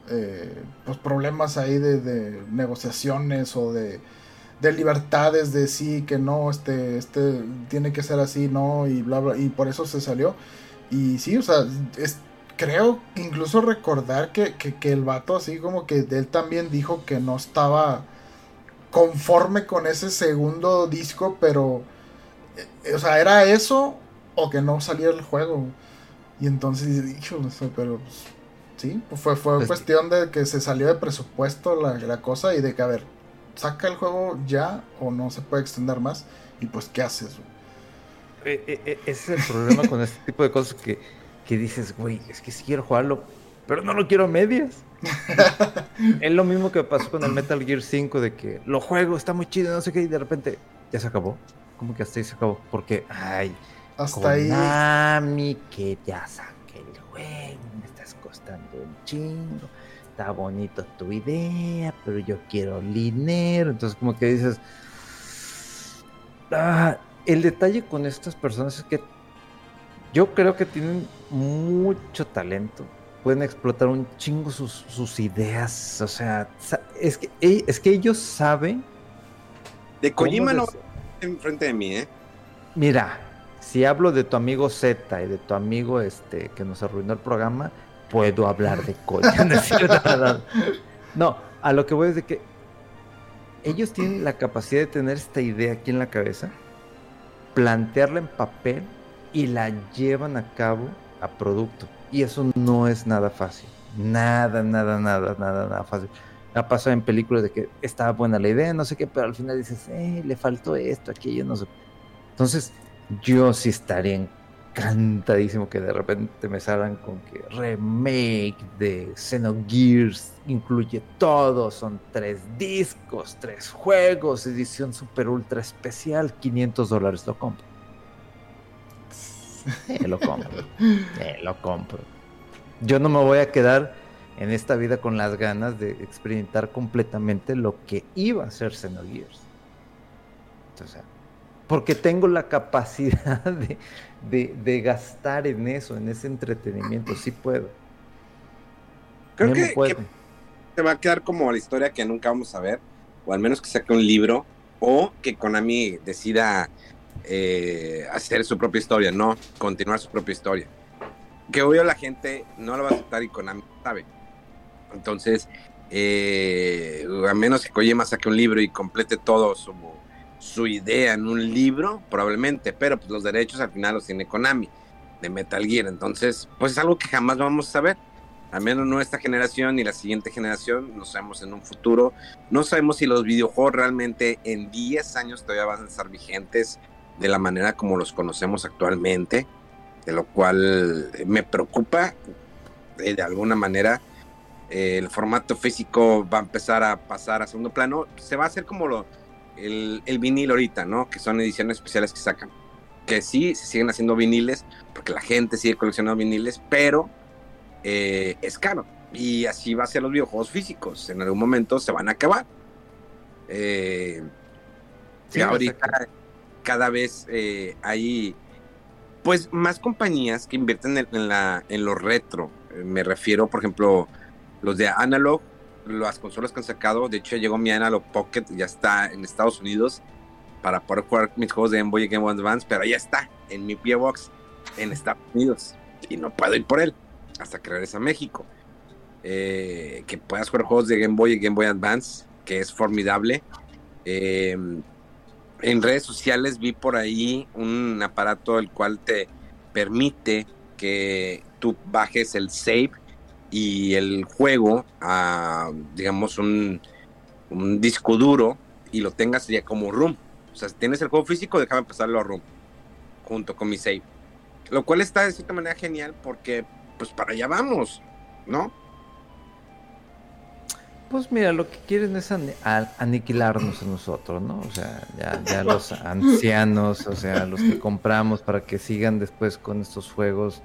eh, pues, problemas ahí de, de negociaciones o de, de, libertades de sí, que no, este, este, tiene que ser así, no, y bla, bla, y por eso se salió. Y sí, o sea, es, creo incluso recordar que, el vato así como que él también dijo que no estaba conforme con ese segundo disco, pero, eh, o sea, era eso o que no salía el juego. Y entonces, dicho, pero pues, sí, pues fue, fue cuestión de que se salió de presupuesto la, la, cosa y de que, a ver, saca el juego ya o no se puede extender más. Y pues, ¿qué haces? Eh, eh, ese es el problema con este tipo de cosas que que dices, güey, es que sí quiero jugarlo, pero no lo quiero a medias. es lo mismo que pasó con el Metal Gear 5 de que lo juego, está muy chido, no sé qué, y de repente ya se acabó. Como que hasta ahí se acabó. Porque, ay, hasta ahí. que ya saqué el juego, me estás costando un chingo. Está bonito tu idea, pero yo quiero dinero. Entonces, como que dices. Ah, el detalle con estas personas es que yo creo que tienen mucho talento. Pueden explotar un chingo sus, ideas. O sea, es que, es que ellos saben. De Kojima no enfrente de mí, ¿eh? Mira, si hablo de tu amigo Z y de tu amigo este que nos arruinó el programa, puedo hablar de Kojima. no, a lo que voy es de que ellos tienen la capacidad de tener esta idea aquí en la cabeza, plantearla en papel y la llevan a cabo a producto. Y eso no es nada fácil. Nada, nada, nada, nada, nada fácil. Ha pasado en películas de que estaba buena la idea, no sé qué, pero al final dices, eh, le faltó esto, aquello, no sé. Entonces, yo sí estaría encantadísimo que de repente me salgan con que remake de Xenogears incluye todo, son tres discos, tres juegos, edición super ultra especial, 500 dólares lo compro. Eh, lo compro. Lo compro. Yo no me voy a quedar en esta vida con las ganas de experimentar completamente lo que iba a ser Xenogears. Entonces, porque tengo la capacidad de, gastar en eso, en ese entretenimiento, sí puedo. Creo que, que, se va a quedar como la historia que nunca vamos a ver, o al menos que saque un libro, o que Konami decida eh, hacer su propia historia, no continuar su propia historia. Que obvio la gente no lo va a aceptar y Konami sabe. Entonces, eh, a menos que Kojima saque un libro y complete todo su, su idea en un libro, probablemente, pero pues los derechos al final los tiene Konami de Metal Gear. Entonces, pues es algo que jamás vamos a saber. Al menos no esta generación ni la siguiente generación, no sabemos en un futuro. No sabemos si los videojuegos realmente en 10 años todavía van a estar vigentes de la manera como los conocemos actualmente, de lo cual me preocupa de alguna manera. Eh, el formato físico va a empezar a pasar a segundo plano. Se va a hacer como lo, el, el vinil ahorita, ¿no? Que son ediciones especiales que sacan. Que sí, se siguen haciendo viniles, porque la gente sigue coleccionando viniles, pero eh, es caro. Y así va a ser los videojuegos físicos. En algún momento se van a acabar. Eh, ahorita, cada vez eh, hay pues más compañías que invierten en, la, en lo retro. Me refiero, por ejemplo, los de Analog, las consolas que han sacado. De hecho, llegó mi Analog Pocket, ya está en Estados Unidos para poder jugar mis juegos de Game Boy y Game Boy Advance, pero ya está en mi P Box en Estados Unidos y no puedo ir por él hasta que regrese a México. Eh, que puedas jugar juegos de Game Boy y Game Boy Advance, que es formidable. Eh, en redes sociales vi por ahí un aparato el cual te permite que tú bajes el save y el juego a, digamos, un, disco duro y lo tengas ya como room. O sea, si tienes el juego físico, déjame pasarlo a room junto con mi save. Lo cual está de cierta manera genial porque, pues, para allá vamos, ¿no? Pues mira, lo que quieren es aniquilarnos a nosotros, ¿no? O sea, ya, los ancianos, o sea, los que compramos para que sigan después con estos juegos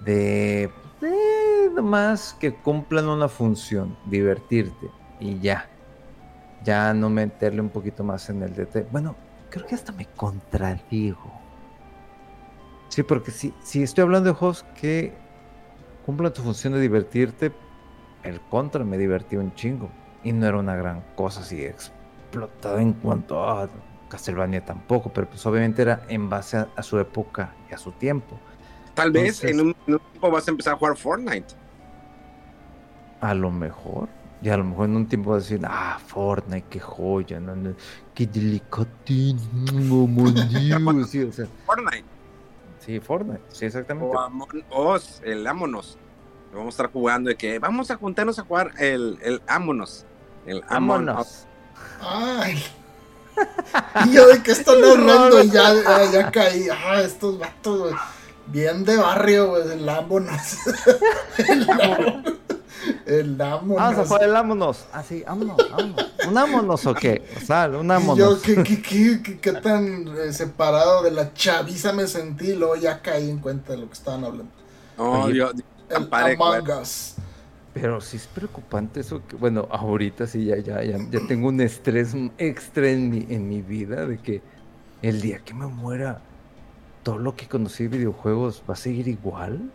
de, de nomás que cumplan una función, divertirte y ya. ya no meterle un poquito más en el DT. Bueno, creo que hasta me contradigo. Sí, porque si, si estoy hablando de juegos que cumplen tu función de divertirte, el contra me divertí un chingo. Y no era una gran cosa así explotada en cuanto a Castlevania tampoco, pero pues obviamente era en base a, su época y a su tiempo. Tal vez en un, tiempo vas a empezar a jugar Fortnite. A lo mejor. Y a lo mejor en un tiempo vas a decir, ah, Fortnite, qué joya, no, qué delicatín, sí, o sea, Fortnite. Sí, Fortnite, sí, exactamente. O Amon Us, el Amonos. Vamos a estar jugando de que vamos a juntarnos a jugar el, el Amonos. El Amonos. Ay. y yo de qué están hablando y ya, ya, caí. Ah, estos vatos, Bien de barrio, güey. El Amonos. el Amonos. El ámonos. Vamos a jugar el ámonos. Ah, sí, ámonos, ámonos. ¿Un ámonos o qué? O sea, un ámonos. yo, ¿qué, qué, qué, qué tan eh, separado de la chaviza me sentí? Luego ya caí en cuenta de lo que estaban hablando. Oh, Dios. El Among Us. Pero sí es preocupante eso que, bueno, ahorita sí ya, ya, ya, ya tengo un estrés extra en mi, en mi vida de que el día que me muera, todo lo que conocí de videojuegos va a seguir igual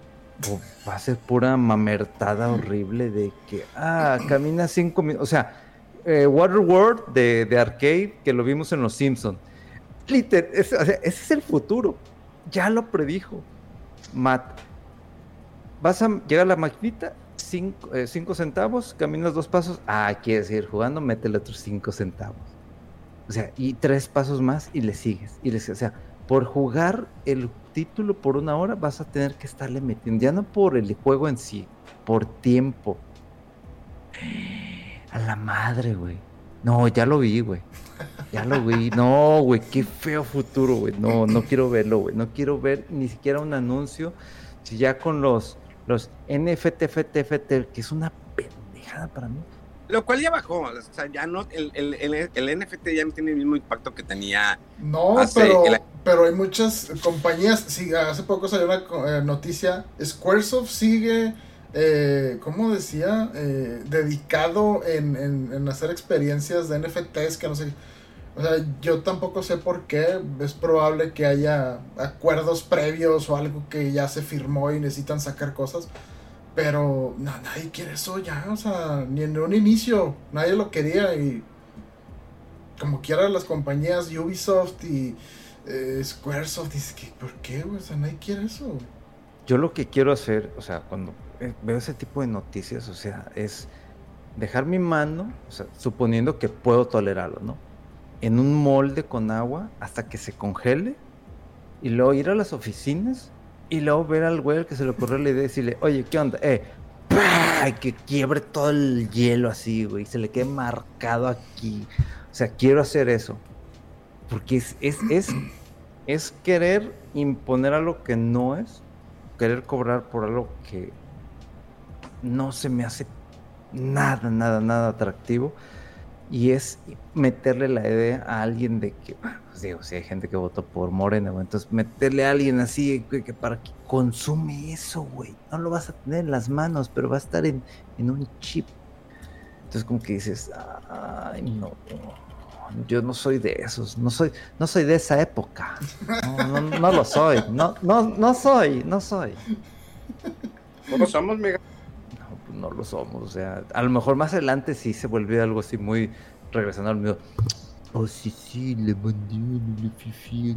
va a ser pura mamertada horrible de que, ah, camina cinco minutos. O sea, eh, Waterworld de, de, arcade, que lo vimos en Los Simpsons. Liter, ese es el futuro. Ya lo predijo. Matt. Vas a llegar a la maquinita, cinco, eh, centavos, caminas dos pasos. Ah, quieres seguir jugando, métele otros cinco centavos. O sea, y tres pasos más y le sigues. Y le sigues. O sea, por jugar el título por una hora vas a tener que estarle metiendo, ya no por el juego en sí, por tiempo. A la madre, güey. No, ya lo vi, güey. Ya lo vi. No, güey, qué feo futuro, güey. No, no quiero verlo, güey. No quiero ver ni siquiera un anuncio. Si ya con los, los NFT, FT, que es una pendejada para mí lo cual ya bajó, o sea, ya no, el, el, el, NFT ya no tiene el mismo impacto que tenía. No, pero, pero hay muchas compañías, sí, hace poco salió una eh, noticia, Squaresoft sigue, eh, ¿cómo decía? Eh, dedicado en, en, en, hacer experiencias de NFTs que no sé, o sea, yo tampoco sé por qué, es probable que haya acuerdos previos o algo que ya se firmó y necesitan sacar cosas. Pero nadie quiere eso ya, o sea, ni en un inicio, nadie lo quería y como quiera las compañías Ubisoft y eh, Squaresoft, dice que, ¿por qué? O sea, nadie quiere eso. Yo lo que quiero hacer, o sea, cuando eh, veo ese tipo de noticias, o sea, es dejar mi mano, o sea, suponiendo que puedo tolerarlo, ¿no? En un molde con agua hasta que se congele y luego ir a las oficinas y luego ver al güey que se le ocurrió la idea y decirle, oye, ¿qué onda? Eh, que quiebre todo el hielo así, güey, se le quede marcado aquí. O sea, quiero hacer eso. Porque es, es, es, es querer imponer algo que no es, querer cobrar por algo que no se me hace nada, nada, nada atractivo. Y es meterle la idea a alguien de que, pues digo, si hay gente que votó por Morena, entonces meterle a alguien así que, para que consume eso, güey. No lo vas a tener en las manos, pero va a estar en, un chip. Entonces como que dices, ay, no, yo no soy de esos, no soy, no soy de esa época. No, no, lo soy, no, no, no soy, no soy. ¿Cómo somos, mega? No lo somos. O sea, a lo mejor más adelante sí se volvió algo así muy regresando al mío. Oh, sí, sí, le mandé le fifi.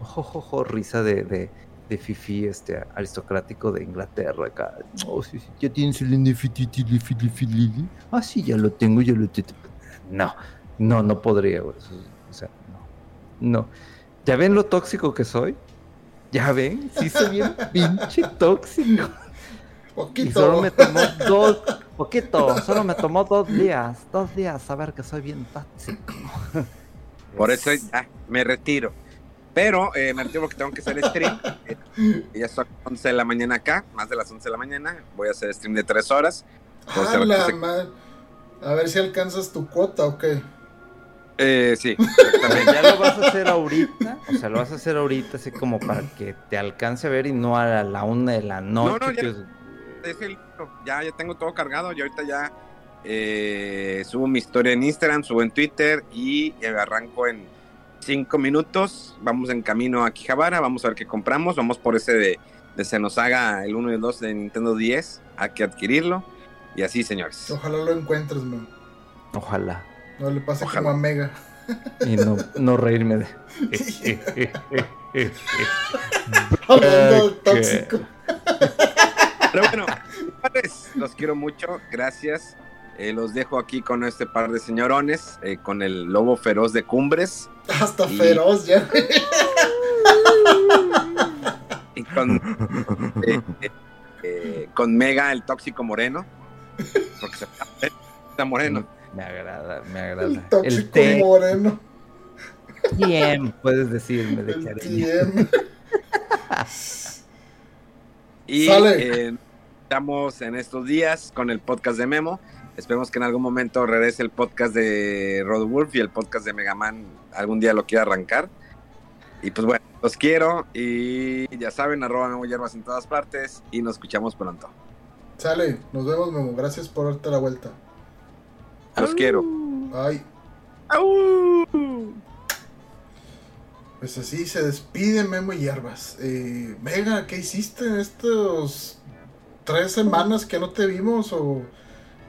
Jojojo, risa de, de, de fifi este, aristocrático de Inglaterra acá. Oh, sí, sí, ya tienes el NFT, Ah, sí, ya lo tengo, ya lo tengo. No, no, no podría, güey. O sea, no. No. ¿Ya ven lo tóxico que soy? ¿Ya ven? Sí soy bien pinche tóxico. Poquito. Y solo me tomó dos, poquito, solo me tomó dos días, dos días saber que soy bien tóxico. Por eso ya me retiro. Pero eh, me retiro porque tengo que hacer stream. ya son 11 de la mañana acá, más de las 11 de la mañana. Voy a hacer stream de 3 horas. Ah, a ver si alcanzas tu cuota o qué. Eh, sí, ¿Ya lo vas a hacer ahorita? O sea, lo vas a hacer ahorita así como para que te alcance a ver y no a la una de la noche. No, no, ya, ya, ya tengo todo cargado y ahorita ya Eh, subo mi historia en Instagram, subo en Twitter y arranco en cinco minutos. Vamos en camino a Quijabara, vamos a ver qué compramos. Vamos por ese de, de Se nos haga el 1 y el 2 de Nintendo 10. Hay que adquirirlo. Y así, señores. Ojalá lo encuentres, man. Ojalá. No le pase como a Mega. Y no, no reírme de. Hablando tóxico. Pero bueno, los quiero mucho. Gracias. Eh, los dejo aquí con este par de señorones, eh, con el lobo feroz de Cumbres. Hasta feroz ya. y con, eh, con Mega, el tóxico moreno. Porque se está moreno. Me agrada, me agrada. El tóxico moreno. Bien, puedes decirme de cariño. y eh, estamos en estos días con el podcast de Memo. Esperemos que en algún momento regrese el podcast de Rod Wolf y el podcast de Megaman algún día lo quiera arrancar. Y pues bueno, los quiero y ya saben, arroba Memo Hierbas en todas partes y nos escuchamos pronto. Sale, nos vemos Memo, gracias por darte la vuelta. Los quiero. Ay. Pues así se despide Memo Hierbas. Eh, Mega, ¿qué hiciste en estos tres semanas que no te vimos? ¿O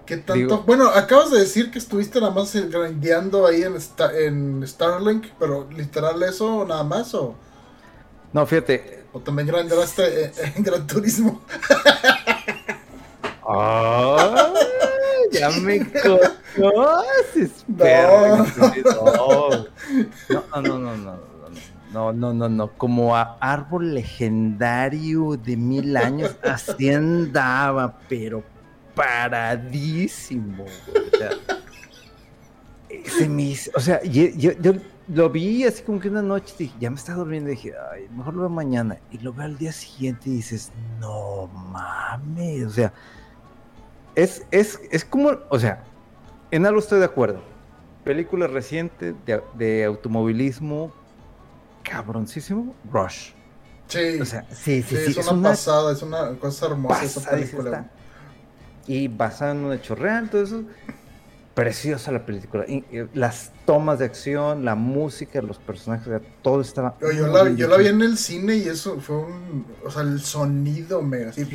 qué tanto? bueno, acabas de decir que estuviste nada más grandeando ahí en, en Starlink, pero literal eso nada más o... No, fíjate. O también grandeaste en, en Gran Turismo. Ah, ya me conoces, perro. No, no, no, no. No, no, no, no. Como a árbol legendario de mil años, así andaba, pero paradísimo. O sea, se me o sea yo, yo, lo vi así como que una noche, dije, ya me estaba durmiendo, dije, ay, mejor lo veo mañana. Y lo veo al día siguiente y dices, no mames, o sea, es, es, es como, o sea, en algo estoy de acuerdo. Película reciente de, automovilismo, cabroncísimo, Rush. Sí. O sea, sí, sí, sí. Es, una, pasada, es una cosa hermosa esa película. Y basada en un hecho real, todo eso preciosa la película. las tomas de acción, la música, los personajes, todo estaba. Yo, la, yo la, vi en el cine y eso fue un. O sea, el sonido mega. Así,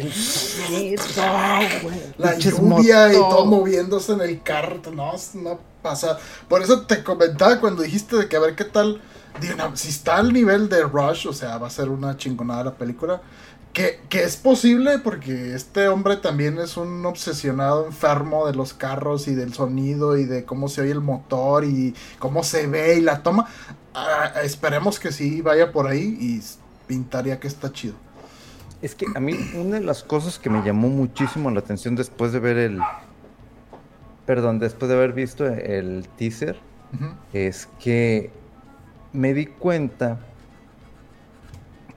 la lluvia y todo moviéndose en el carro. No, no pasa. Por eso te comentaba cuando dijiste de que a ver qué tal. Si está al nivel de Rush, o sea, va a ser una chingonada la película. Que, es posible porque este hombre también es un obsesionado enfermo de los carros y del sonido y de cómo se oye el motor y cómo se ve y la toma. Ah, esperemos que sí vaya por ahí y pintaría que está chido. Es que a mí una de las cosas que me llamó muchísimo la atención después de ver el... Perdón, después de haber visto el teaser, es que me di cuenta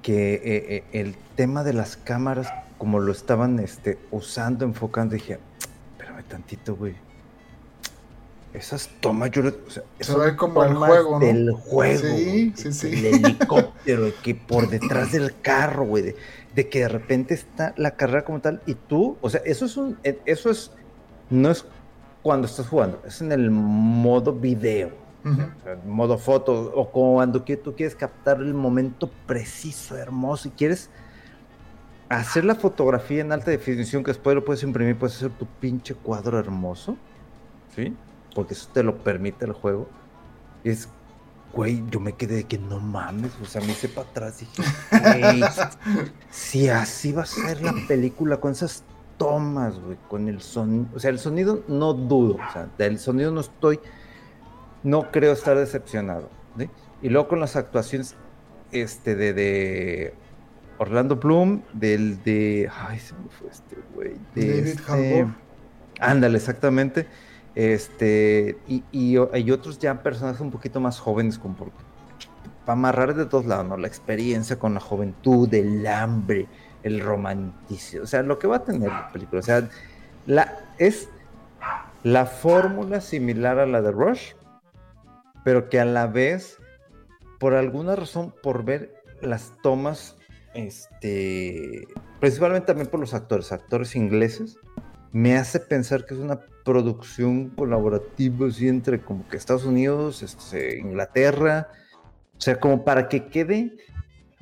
que eh, eh, el tema de las cámaras, como lo estaban este, usando, enfocando, dije, espérame tantito, güey. Esas tomas, yo, o sea, se ve como el juego, ¿no? Del juego. Sí, sí, sí. El helicóptero, que por detrás del carro, güey. De, de, que de repente está la carrera como tal y tú, o sea, eso es un, eh, eso es, no es cuando estás jugando, es en el modo video modo foto, o cuando tú quieres captar el momento preciso, hermoso, y quieres hacer la fotografía en alta definición que después lo puedes imprimir, puedes hacer tu pinche cuadro hermoso, ¿sí? Porque eso te lo permite el juego. es, güey, yo me quedé de que no mames, o sea, me hice para atrás y dije, si así va a ser la película con esas tomas, güey, con el sonido, o sea, el sonido no dudo, o sea, del sonido no estoy no creo estar decepcionado. Y luego con las actuaciones este, de, Orlando Bloom, del de. Ay, se me fue este güey. David este, Ándale, exactamente. Este, y, hay otros ya personajes un poquito más jóvenes, por, para amarrar de todos lados, ¿no? La experiencia con la juventud, el hambre, el romanticismo. O sea, lo que va a tener la película. O sea, la, es la fórmula similar a la de Rush, pero que a la vez, por alguna razón, por ver las tomas, este, principalmente también por los actores, actores ingleses, me hace pensar que es una producción colaborativa así entre como que Estados Unidos, este, Inglaterra, o sea, como para que quede,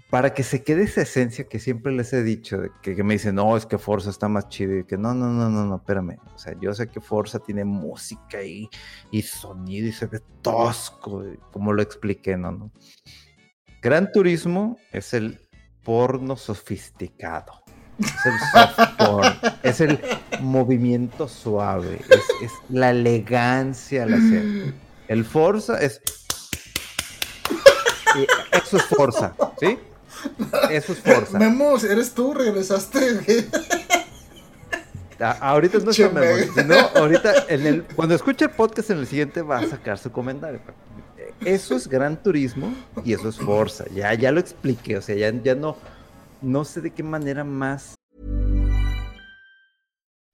para que se quede esa esencia que siempre les he dicho, de que, me dicen, no, es que Forza está más chido, y que no, no, no, no, no, espérame, o sea, yo sé que Forza tiene música y, y sonido y se ve tosco, como lo expliqué, ¿no? ¿no? Gran Turismo es el porno sofisticado. Es el soft es el movimiento suave, es, la elegancia al hacer. El Forza es. Eso es Forza, ¿sí? Eso es Forza. Memos, eres tú, regresaste. ahorita no está Memo, sino ahorita en el, cuando escuche el podcast en el siguiente va a sacar su comentario. Eso es Gran Turismo y eso es Forza. Ya, ya lo expliqué, o sea, ya, ya no no sé de qué manera más.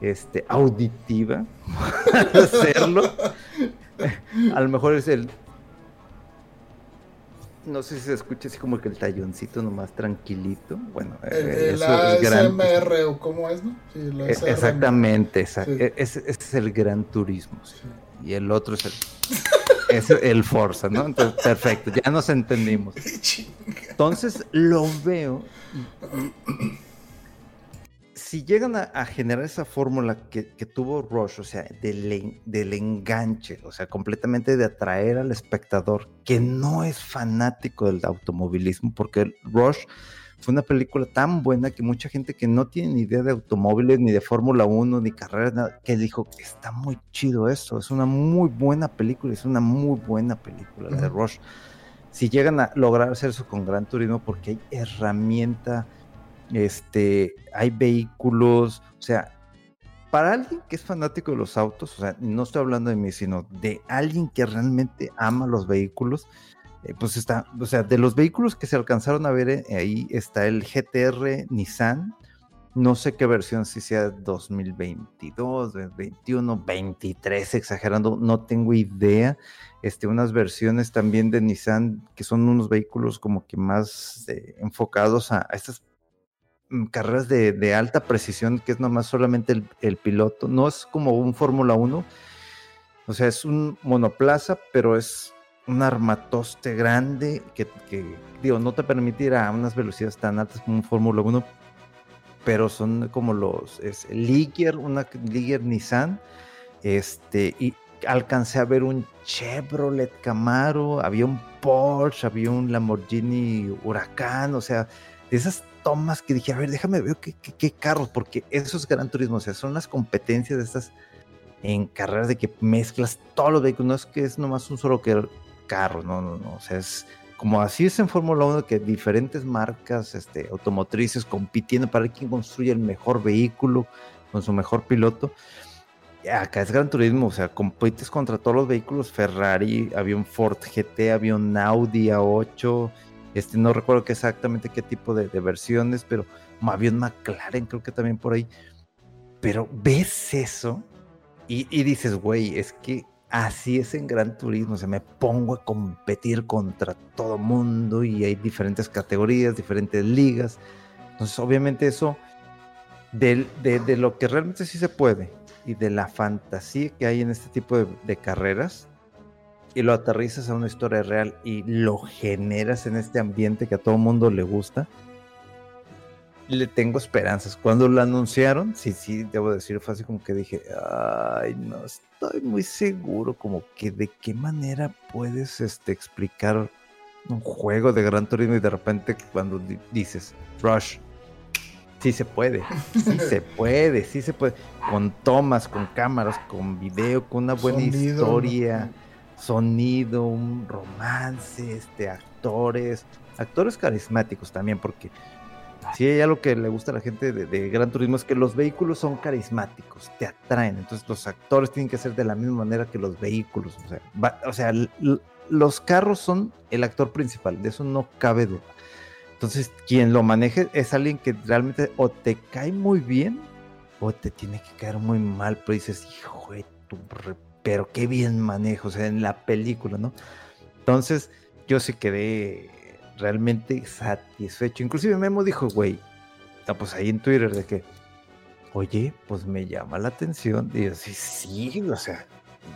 Este auditiva hacerlo. A lo mejor es el no sé si se escucha así como que el talloncito nomás tranquilito. Bueno, el, eh, eso es gran... o cómo es, ¿no? Sí, e, exactamente, e, ese, es el gran turismo. Y el otro es el es el Forza, ¿no? Entonces, perfecto, ya nos entendimos. Entonces lo veo si llegan a, generar esa fórmula que, tuvo Rush, o sea, del, del, enganche, o sea, completamente de atraer al espectador que no es fanático del automovilismo, porque Rush fue una película tan buena que mucha gente que no tiene ni idea de automóviles, ni de Fórmula 1, ni carreras, nada, que dijo, está muy chido esto, es una muy buena película, es una muy buena película la de Rush. Si llegan a lograr hacer eso con Gran Turismo, porque hay herramienta, este, hay vehículos, o sea, para alguien que es fanático de los autos, o sea, no estoy hablando de mí, sino de alguien que realmente ama los vehículos, eh, pues está, o sea, de los vehículos que se alcanzaron a ver eh, ahí está el GTR Nissan, no sé qué versión, si sea 2022, 2021, 23, exagerando, no tengo idea. Este, unas versiones también de Nissan que son unos vehículos como que más eh, enfocados a, estas mm, carreras de, alta precisión, que es nomás solamente el, piloto, no es como un Fórmula 1, o sea, es un monoplaza, pero es un armatoste grande que, digo, no te permitirá unas velocidades tan altas como un Fórmula 1, pero son como los es Ligier, una Ligier Nissan, este, y alcancé a ver un Chevrolet Camaro, había un Porsche, había un Lamborghini Huracán, o sea, esas tomas que dije, a ver, déjame ver qué, carros, porque eso es Gran Turismo, o sea, son las competencias de estas en carreras de que mezclas todos los vehículos, no es que es nomás un solo carro, no, no, no, o sea, es como así es en Fórmula 1 que diferentes marcas este, automotrices compitiendo para ver quién construye el mejor vehículo con su mejor piloto. acá es Gran Turismo, o sea, compites contra todos los vehículos Ferrari, había un Ford GT, había un Audi A8, este, no recuerdo exactamente qué tipo de, versiones, pero había un McLaren, creo que también por ahí. Pero ves eso y, y dices, güey, es que Así es en Gran Turismo, se me pongo a competir contra todo mundo y hay diferentes categorías, diferentes ligas. Entonces, obviamente eso, de, lo que realmente sí se puede y de la fantasía que hay en este tipo de carreras, y lo aterrizas a una historia real y lo generas en este ambiente que a todo mundo le gusta, le tengo esperanzas. Cuando lo anunciaron, sí, sí, debo decir, fue así como que dije, ay, no estoy muy seguro, como que de qué manera puedes este, explicar un juego de Gran Turismo y de repente cuando dices, Rush, sí se puede, sí se puede, sí se puede, con tomas, con cámaras, con video, con una buena historia, sonido, un romance, este, actores, actores carismáticos también, porque si hay algo que le gusta a la gente de, Gran Turismo es que los vehículos son carismáticos, te atraen. Entonces los actores tienen que ser de la misma manera que los vehículos. O sea, o sea los carros son el actor principal, de eso no cabe duda. Entonces, quien lo maneje es alguien que realmente o te cae muy bien o te tiene que caer muy mal, pero dices, hijo de tu, pero qué bien manejo, o sea, en la película, ¿no? Entonces, yo sí quedé realmente satisfecho. Inclusive Memo dijo, güey, está pues ahí en Twitter de que, oye, pues me llama la atención. Y yo, sí, sí, o sea,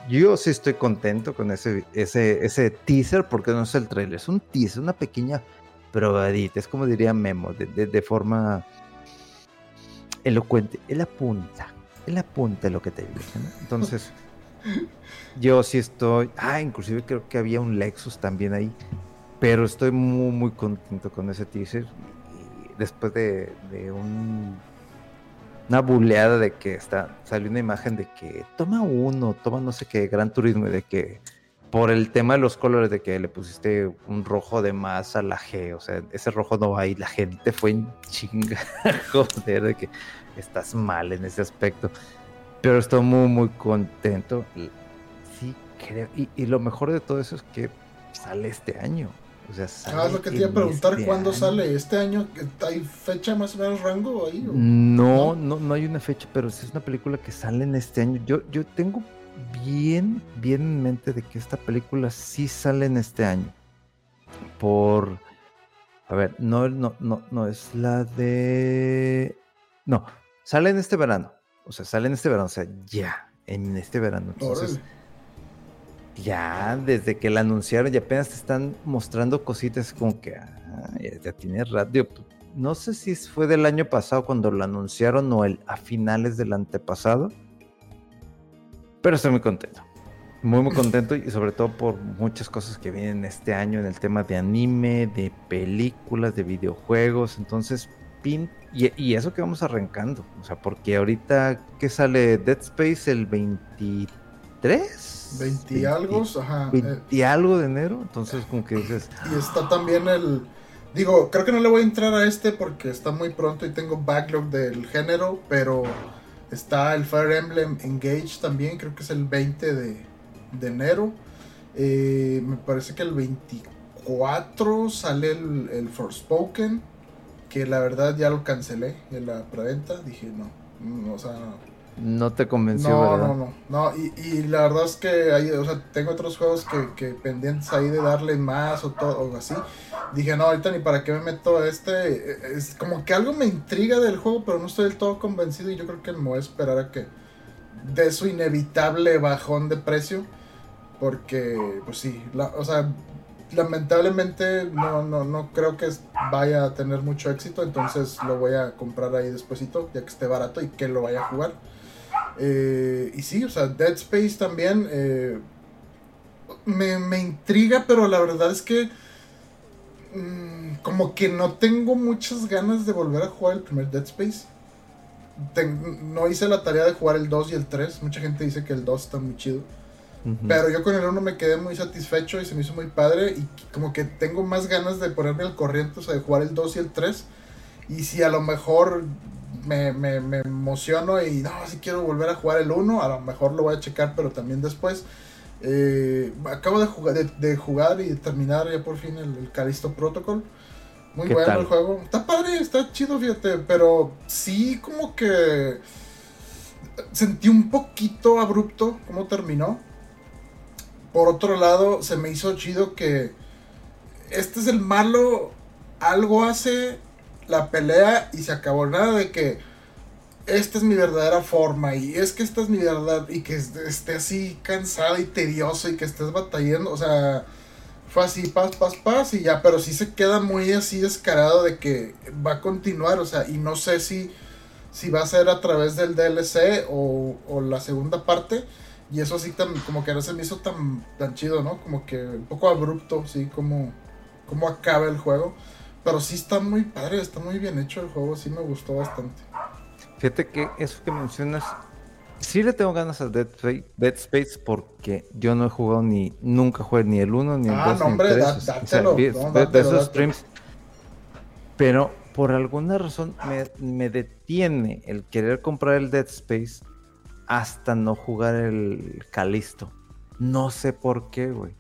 yo sí estoy contento con ese, ese, ese teaser, porque no es el trailer, es un teaser, una pequeña probadita, es como diría Memo, de, forma elocuente. Él apunta, él apunta lo que te dice, ¿no? Entonces, yo sí estoy. Ah, inclusive creo que había un Lexus también ahí. Pero estoy muy, muy contento con ese teaser. Y después de, un, una buleada de que está, salió una imagen de que toma uno, toma no sé qué, Gran Turismo, y de que por el tema de los colores de que le pusiste un rojo de más a la G, o sea, ese rojo no va y la gente fue en chinga, joder, de que estás mal en ese aspecto. Pero estoy muy, muy contento. Sí, creo. Y, lo mejor de todo eso es que sale este año. O sea, sale ah, lo que te iba a preguntar, este ¿cuándo sale? ¿Este año hay fecha más o menos rango ahí? No, no, no, hay una fecha, pero es una película que sale en este año. Yo, yo tengo bien, bien en mente de que esta película sí sale en este año. Por. A ver, no, no, no, no es la de. No, sale en este verano. O sea, sale en este verano. O sea, ya, en este verano. Entonces, ya desde que la anunciaron, y apenas te están mostrando cositas como que ah, ya, tiene radio. No sé si fue del año pasado cuando lo anunciaron o el, a finales del antepasado pero estoy muy contento. Muy, muy contento y sobre todo por muchas cosas que vienen este año en el tema de anime, de películas, de videojuegos. Entonces, pin. Y, eso que vamos arrancando. O sea, porque ahorita que sale Dead Space el 23. 20 algo, ajá. 20 eh. algo de enero. Entonces, como que dices. Y está también el. Digo, creo que no le voy a entrar a este porque está muy pronto y tengo backlog del género, pero Está el Fire Emblem Engage también, creo que es el 20 de, enero. Eh, me parece que el 24 sale el, el Forspoken, que la verdad ya lo cancelé en la preventa. Dije, no, no o sea, no te convenció, no, ¿verdad? No, no, no. Y, la verdad es que hay, o sea, tengo otros juegos que, pendientes ahí de darle más o todo, o así. Dije, no, ahorita ni para qué me meto a este. Es como que algo me intriga del juego, pero no estoy del todo convencido y yo creo que me voy a esperar a que de su inevitable bajón de precio. Porque, pues sí, o sea, lamentablemente no, no, no creo que vaya a tener mucho éxito, entonces lo voy a comprar ahí despuesito, ya que esté barato y que lo vaya a jugar. Eh, y sí, o sea, Dead Space también eh, me, intriga, pero la verdad es que mm, como que no tengo muchas ganas de volver a jugar el primer Dead Space. no hice la tarea de jugar el 2 y el 3. Mucha gente dice que el 2 está muy chido. Pero yo con el 1 me quedé muy satisfecho y se me hizo muy padre. Y como que tengo más ganas de ponerme al corriente, o sea, de jugar el 2 y el 3. Y si a lo mejor me, me, me, emociono y no, si quiero volver a jugar el 1, a lo mejor lo voy a checar, pero también después. Eh, acabo de jugar, de, jugar y terminar ya por fin el, Calisto Protocol. Muy bueno el juego. Está padre, está chido, fíjate, pero sí como que sentí un poquito abrupto cómo terminó. Por otro lado, se me hizo chido que este es el malo, algo hace, la pelea y se acabó. Nada de que esta es mi verdadera forma y es que esta es mi verdad y que esté así cansado y tedioso y que estés batallando. O sea, fue así, paz, paz, paz y ya, pero sí se queda muy así descarado de que va a continuar. O sea, y no sé si, si va a ser a través del DLC o, o la segunda parte. Y eso así tan, como que no se me hizo tan, tan chido, ¿no? Como que un poco abrupto, sí, como, como acaba el juego. Pero sí está muy padre, está muy bien hecho el juego, sí me gustó bastante. Fíjate que eso que mencionas, sí le tengo ganas a Dead Space, Dead Space porque yo no he jugado ni, nunca jugué ni el 1 ni el 2 ah, no, hombre, ni el 3. de, esos streams. Pero por alguna razón me, me, detiene el querer comprar el Dead Space hasta no jugar el Calisto. No sé por qué, güey.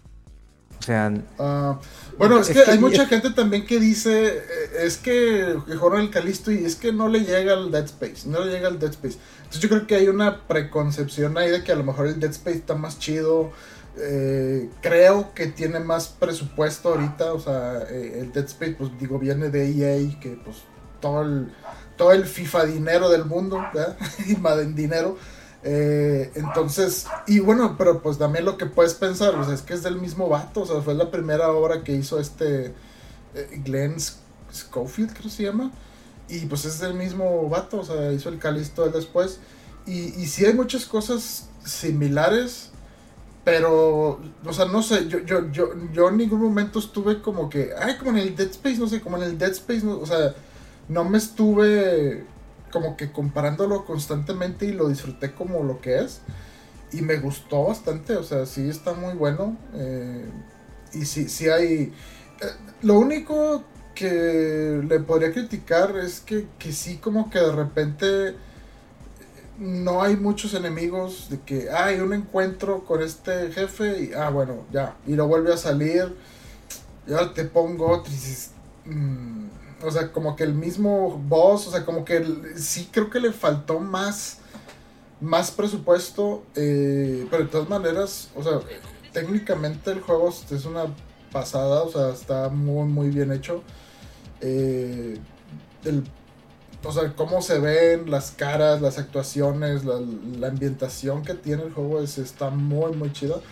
O sea. Ah, bueno, es, que, hay mucha gente también que dice. Eh, es que juega el Calisto y es que no le llega al Dead Space. No le llega al Dead Space. Entonces yo creo que hay una preconcepción ahí de que a lo mejor el Dead Space está más chido. Eh, creo que tiene más presupuesto ahorita. O sea, eh, el Dead Space, pues digo, viene de EA, que pues todo el, todo el FIFA dinero del mundo, ¿verdad? y Madden dinero. Eh, entonces, y bueno, pero pues también lo que puedes pensar, es que es del mismo vato, o sea, fue la primera obra que hizo este eh, Glenn Schofield, creo que se llama, y pues es del mismo vato, o sea, hizo el Calisto después, y, y sí hay muchas cosas similares, pero, o sea, no sé, yo, yo, yo, en ningún momento estuve como que, ay, como en el Dead Space, no sé, como en el Dead Space, o sea, no me estuve como que comparándolo constantemente y lo disfruté como lo que es. Y me gustó bastante, o sea, sí está muy bueno. Eh, y sí, sí hay... Eh, lo único que le podría criticar es que, que sí como que de repente no hay muchos enemigos de que hay un encuentro con este jefe y ah bueno ya y lo vuelve a salir ya te pongo otro y o sea, como que el mismo boss, o sea, como que sí creo que le faltó más, más presupuesto, eh, pero de todas maneras, o sea, técnicamente el juego es una pasada, o sea, está muy, muy bien hecho. Eh, o sea, cómo se ven las caras, las actuaciones, la, la ambientación que tiene el juego es, está muy, muy chido.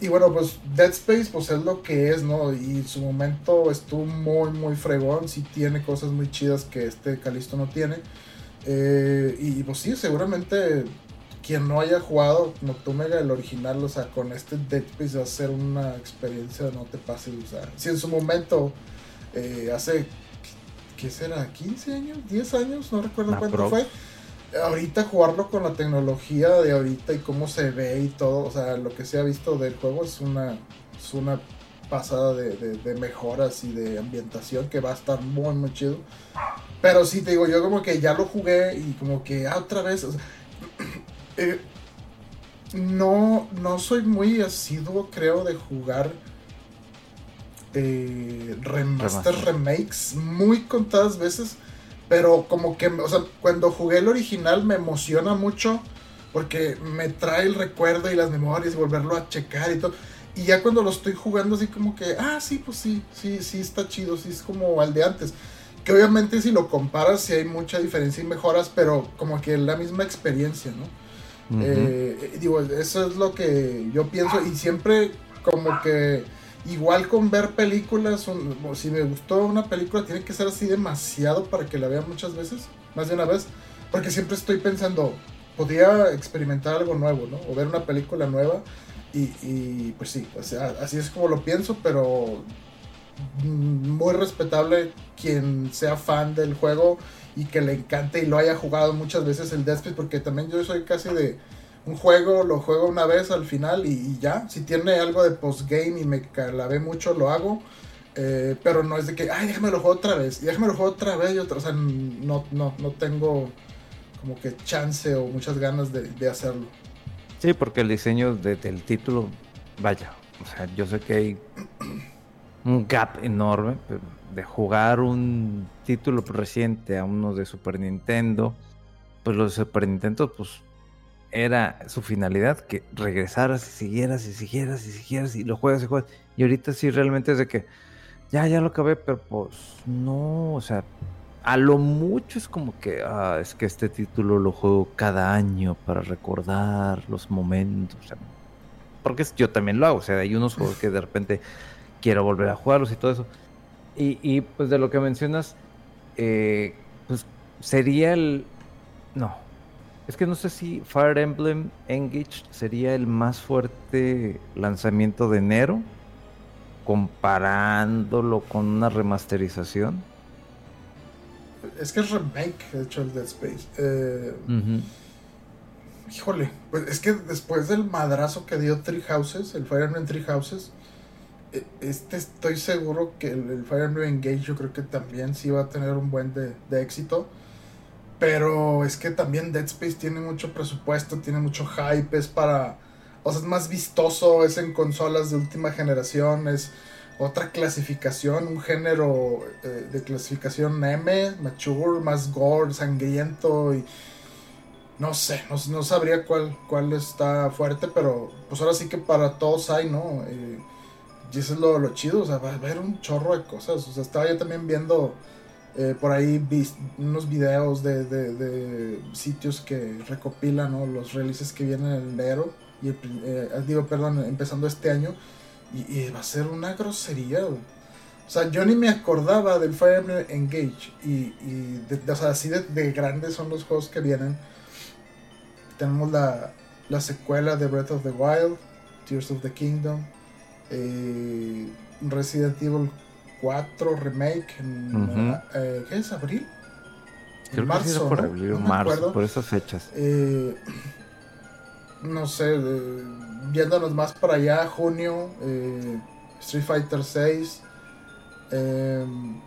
Y bueno, pues Dead Space pues es lo que es, ¿no? Y en su momento estuvo muy, muy fregón, sí tiene cosas muy chidas que este Calisto no tiene. Eh, y pues sí, seguramente quien no haya jugado tú Mega el original, o sea, con este Dead Space va a ser una experiencia, no te pases, o sea, si en su momento, eh, hace, ¿qué será? ¿15 años? ¿10 años? No recuerdo cuánto fue ahorita jugarlo con la tecnología de ahorita y cómo se ve y todo, o sea, lo que se ha visto del juego es una, es una pasada de, mejoras y de ambientación que va a estar muy, muy chido. Pero sí, te digo, yo como que ya lo jugué y como que ah, otra vez, eh, no, no soy muy asiduo, creo, de jugar eh, remaster, remakes muy contadas veces. Pero como que, o sea, cuando jugué el original me emociona mucho porque me trae el recuerdo y las memorias y volverlo a checar y todo. Y ya cuando lo estoy jugando así como que, ah, sí, pues sí, sí, sí está chido, sí es como al de antes. Que obviamente si lo comparas sí hay mucha diferencia y mejoras, pero como que la misma experiencia, ¿no? Eh, digo, eso es lo que yo pienso y siempre como que Igual con ver películas, si me gustó una película, tiene que ser así demasiado para que la vea muchas veces, más de una vez, porque siempre estoy pensando, podría experimentar algo nuevo, ¿no? O ver una película nueva, y, pues sí, así es como lo pienso, pero muy respetable quien sea fan del juego y que le encante y lo haya jugado muchas veces el Death Space, porque también yo soy casi de un juego, lo juego una vez al final y, ya. Si tiene algo de postgame y me ve mucho, lo hago. Eh, pero no es de que, ay, déjame lo juego otra vez. Y déjame lo juego otra vez y otra. O sea, no, no, no tengo como que chance o muchas ganas de, hacerlo. Sí, porque el diseño del título, vaya. O sea, yo sé que hay un gap enorme de jugar un título reciente a uno de Super Nintendo. Pues los de Super Nintendo, pues era su finalidad, que regresaras y siguieras y siguieras y siguieras y lo juegas y juegas. Y ahorita sí realmente es de que ya, ya lo acabé, pero pues no, o sea, a lo mucho es como que, ah, es que este título lo juego cada año para recordar los momentos. O sea, porque yo también lo hago, o sea, hay unos juegos que de repente quiero volver a jugarlos y todo eso. Y, y pues de lo que mencionas, eh, pues sería el... No, es que no sé si Fire Emblem Engage sería el más fuerte lanzamiento de enero, comparándolo con una remasterización. Es que es remake, de hecho, el Dead Space. Eh, híjole, pues es que después del madrazo que dio Three Houses, el Fire Emblem Three Houses, e, este estoy seguro que el, Fire Emblem Engage yo creo que también sí va a tener un buen de, de, éxito. Pero es que también Dead Space tiene mucho presupuesto, tiene mucho hype, es para... O sea, es más vistoso, es en consolas de última generación, es otra clasificación, un género eh, de clasificación M, mature, más gore, sangriento y no sé, no, sabría cuál, cuál está fuerte, pero pues ahora sí que para todos hay, ¿no? Eh, y eso es lo, chido, o sea, va a haber un chorro de cosas. O sea, estaba yo también viendo eh, por ahí unos videos de, sitios que recopilan los releases que vienen en enero. Y digo, perdón, empezando este año. Y, va a ser una grosería. O sea, yo ni me acordaba del Fire Emblem Engage. Y, o sea, así de, grandes son los juegos que vienen. Tenemos la, secuela de Breath of the Wild, Tears of the Kingdom, eh, Resident Evil 4 Remake. Eh, ¿Qué es? ¿Abril? en marzo, por abril marzo, por esas fechas. Eh, no sé, viéndonos más para allá, junio, eh, Street Fighter 6. Em,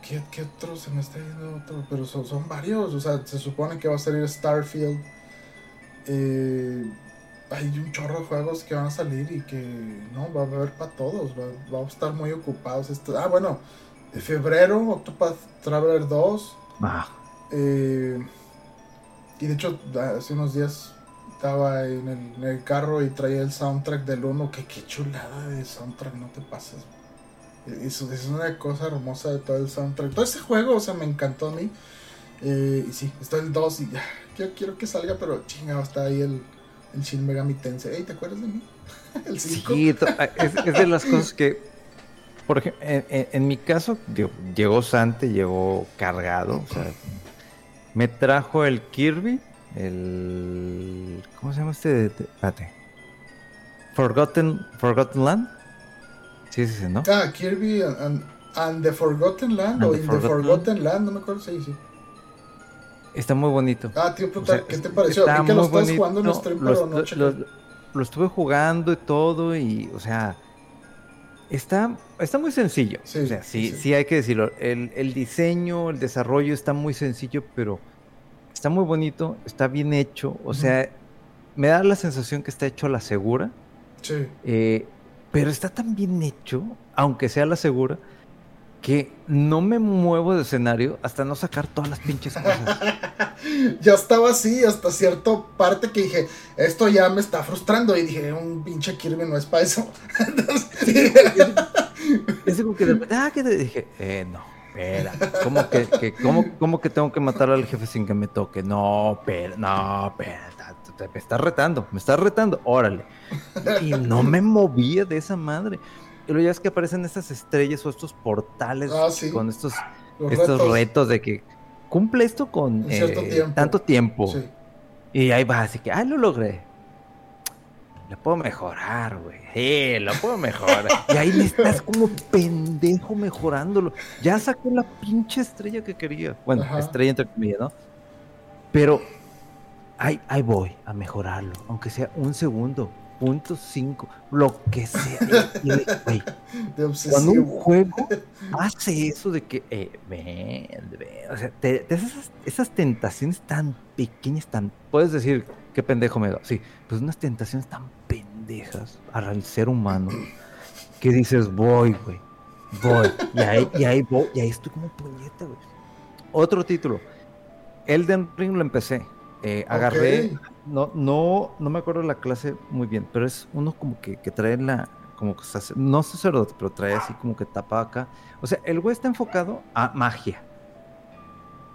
¿qué, ¿qué, otro? Se me está yendo otro, pero son, son, varios. O sea, se supone que va a salir Starfield. Eh, hay un chorro de juegos que van a salir y que no, va a haber para todos. Va, a estar muy ocupados. ah, bueno, de febrero, Octopath Traveler 2. Ah. Eh, y de hecho, hace unos días estaba en el, carro y traía el soundtrack del 1. Que qué chulada de soundtrack, no te pases. Eso es una cosa hermosa de todo el soundtrack. Todo ese juego, o sea, me encantó a mí. Eh, y sí, está el 2 y ya. Yo quiero que salga, pero chingado, está ahí el, el Shin Megami Tensei. ¿te acuerdas de mí? el 5. Sí, es, de las cosas que, por ejemplo, en, mi caso, llegó Sante, llegó cargado. O sea, me trajo el Kirby el ¿cómo se llama este? Espérate. Forgotten Forgotten Land. Sí, sí, sí, ¿no? Ah, Kirby and, the Forgotten Land o In the Forgotten Land, no me acuerdo, sí, sí. Está muy bonito. Ah, tío, puta, ¿qué te pareció? Vi que lo estás jugando en stream, pero no lo, estuve jugando y todo y, o sea, está, está muy sencillo. Sí, o sea, sí, sí, hay que decirlo. El, el diseño, el desarrollo está muy sencillo, pero está muy bonito, está bien hecho, o sea, me da la sensación que está hecho a la segura. Sí. Eh, pero está tan bien hecho, aunque sea a la segura, que no me muevo de escenario hasta no sacar todas las pinches cosas. ya estaba así hasta cierta parte que dije, esto ya me está frustrando y dije, un pinche Kirby no es para eso. Entonces, es como que de ah, que dije, eh, no espera, ¿cómo que, cómo, que tengo que matar al jefe sin que me toque? No, pero, no, pero, me estás retando, me estás retando, órale. Y no me movía de esa madre. Y luego ya es que aparecen estas estrellas o estos portales ah, con estos, estos retos. de que cumple esto con eh, tanto tiempo. Y ahí va, así que, ah, lo logré. Lo puedo mejorar, güey. Sí, lo puedo mejorar. y ahí me estás como pendejo mejorándolo. Ya sacó la pinche estrella que quería. Bueno, estrella entre comillas, ¿no? Pero ahí, ahí voy a mejorarlo. Aunque sea un segundo, punto cinco, lo que sea. güey, cuando un juego hace eso de que, eh, ven, ven, o sea, te, esas, esas tentaciones tan pequeñas, tan, puedes decir, qué pendejo me da. Sí, pues unas tentaciones tan pendejas al ser humano que dices, voy, güey, voy. Y ahí, y ahí voy, y ahí estoy como puñeta, güey. Otro título. Elden Ring lo empecé. Eh, agarré, no, no, no me acuerdo la clase muy bien, pero es uno como que, que trae la, como no sacerdote, pero trae así como que tapa acá. O sea, el güey está enfocado a magia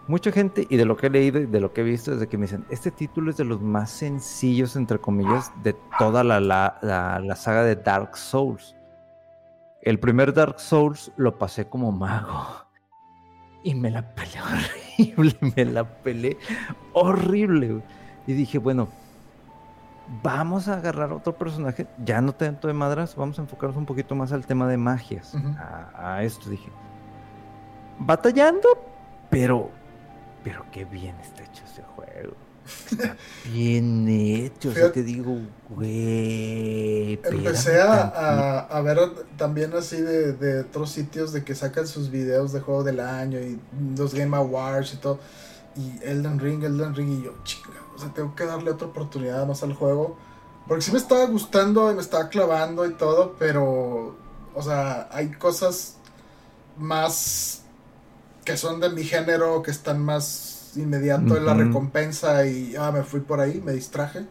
mucha gente, y de lo que he leído y de lo que he visto, es de que me dicen, este título es de los más sencillos, entre comillas, de toda la, la, saga de Dark Souls. El primer Dark Souls lo pasé como mago. Y me la peleé horrible, me la peleé horrible. Y dije, bueno, vamos a agarrar otro personaje, ya no tanto de madras, vamos a enfocarnos un poquito más al tema de magias. a, a esto dije, batallando, pero pero qué bien está hecho ese juego. bien hecho, o te digo, güey. Empecé a, a, ver también así de, de, otros sitios de que sacan sus videos de juego del año y los Game Awards y todo. Y Elden Ring, Elden Ring, y yo, chinga, o sea, tengo que darle otra oportunidad más al juego. Porque sí me estaba gustando y me estaba clavando y todo, pero, o sea, hay cosas más que son de mi género, que están más inmediato en la recompensa y ah, me fui por ahí, me distraje.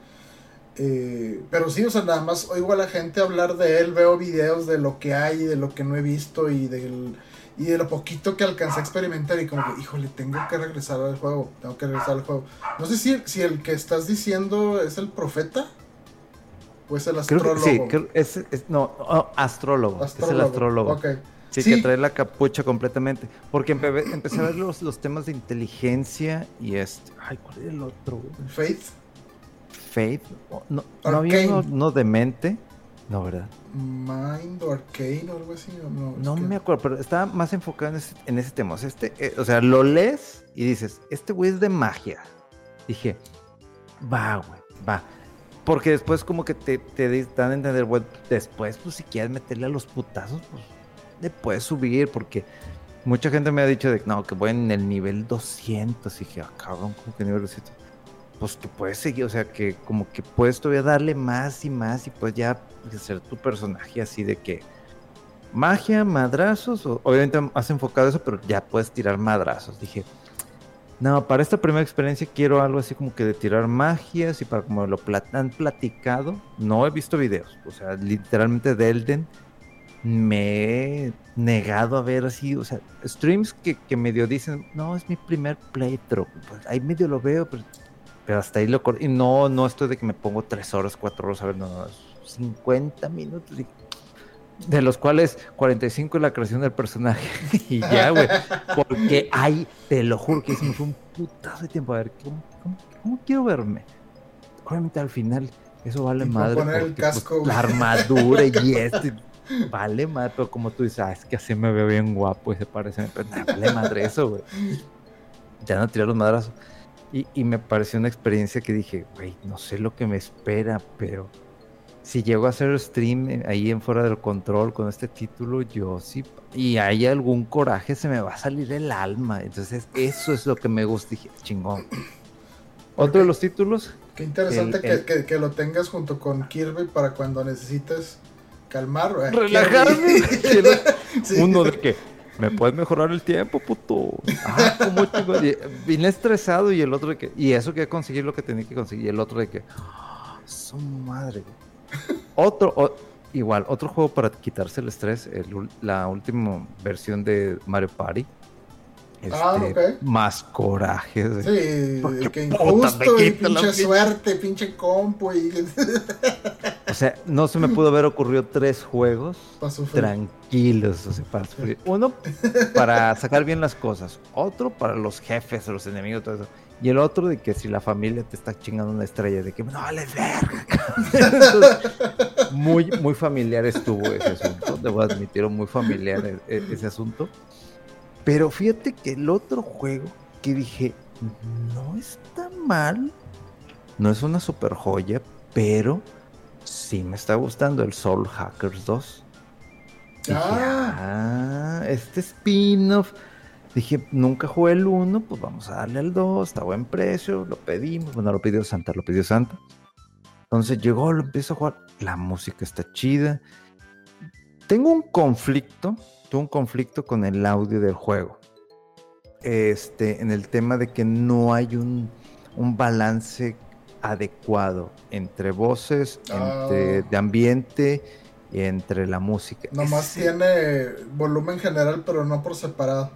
Eh, pero sí, o sea, nada más oigo a la gente hablar de él, veo videos de lo que hay, de lo que no he visto y del y de lo poquito que alcancé a experimentar y como que, híjole, tengo que regresar al juego, tengo que regresar al juego. No sé si, si el que estás diciendo es el profeta o es el astrólogo. sí, es, no, oh, astrólogo, es el astrólogo. Sí, que trae la capucha completamente. Porque empecé a ver los, los temas de inteligencia y este. Ay, ¿cuál era el otro? Faith. Faith. No, no había uno, no de mente. No, ¿verdad? Mind o Arcane o algo así. No, no me acuerdo, pero estaba más enfocado en ese, en ese tema. O sea, este, eh, o sea, lo lees y dices, este güey es de magia. Dije, va, güey, va. Porque después como que te, te dan a entender, güey, después, pues si quieres meterle a los putazos, pues le puedes subir, porque mucha gente me ha dicho de no, que voy en el nivel 200. Y dije, ah, cabrón, ¿cómo que nivel 200? Pues que puedes seguir, o sea, que como que puedes todavía darle más y más y pues ya hacer tu personaje así de que magia, madrazos, obviamente has enfocado eso, pero ya puedes tirar madrazos. Dije, no, para esta primera experiencia quiero algo así como que de tirar magias y para como lo han platicado, no he visto videos, o sea, literalmente de Elden me he negado a ver así, o sea, streams que, que medio dicen, no, es mi primer playthrough, pues ahí medio lo veo, pero, pero hasta ahí lo y no, no estoy de que me pongo tres horas, cuatro horas a ver, no, no, 50 minutos, de los cuales 45 es la creación del personaje, y ya, güey, porque ahí, te lo juro que fue un putazo de tiempo, a ver, ¿cómo, cómo, quiero verme? Obviamente al final, eso vale madre. Poner el pues, casco, la armadura y este Vale madre, pero como tú dices, ah, es que así me veo bien guapo y se parece. Pero vale madre eso, güey. Ya no tiré los madrazos. Y, y, me pareció una experiencia que dije, güey, no sé lo que me espera, pero si llego a hacer stream eh, ahí en fuera del control con este título, yo sí. Y hay algún coraje, se me va a salir el alma. Entonces, eso es lo que me gusta. Dije, chingón. Otro de los títulos. Qué interesante que, que, que, lo tengas junto con Kirby para cuando necesites calmar, relajarme. Uno de que me puedes mejorar el tiempo, puto. Ah, como Vine estresado y el otro de que, y eso que conseguir lo que tenía que conseguir, y el otro de que, oh, su madre. Otro, igual, otro juego para quitarse el estrés, la última versión de Mario Party ah, este, más coraje. Sí, que injusto y pinche suerte, pinche compu. o sea, no se me pudo haber ocurrido tres juegos tranquilos. O sea, para Uno, para sacar bien las cosas. Otro, para los jefes, los enemigos, todo eso. Y el otro de que si la familia te está chingando una estrella, de que no vale verga. muy, muy familiar estuvo ese asunto. Debo admitir, muy familiar e, e, ese asunto. Pero fíjate que el otro juego que dije, no está mal, no es una super joya, pero sí me está gustando el Soul Hackers 2. ah. ah, este spin-off. Dije, nunca jugué el 1, pues vamos a darle al 2, está a buen precio, lo pedimos, bueno, lo pidió Santa, lo pidió Santa. Entonces llegó, lo empiezo a jugar, la música está chida. Tengo un conflicto un conflicto con el audio del juego. Este, en el tema de que no hay un, un balance adecuado entre voces, entre ah. de ambiente y entre la música. Nomás tiene volumen general, pero no por separado.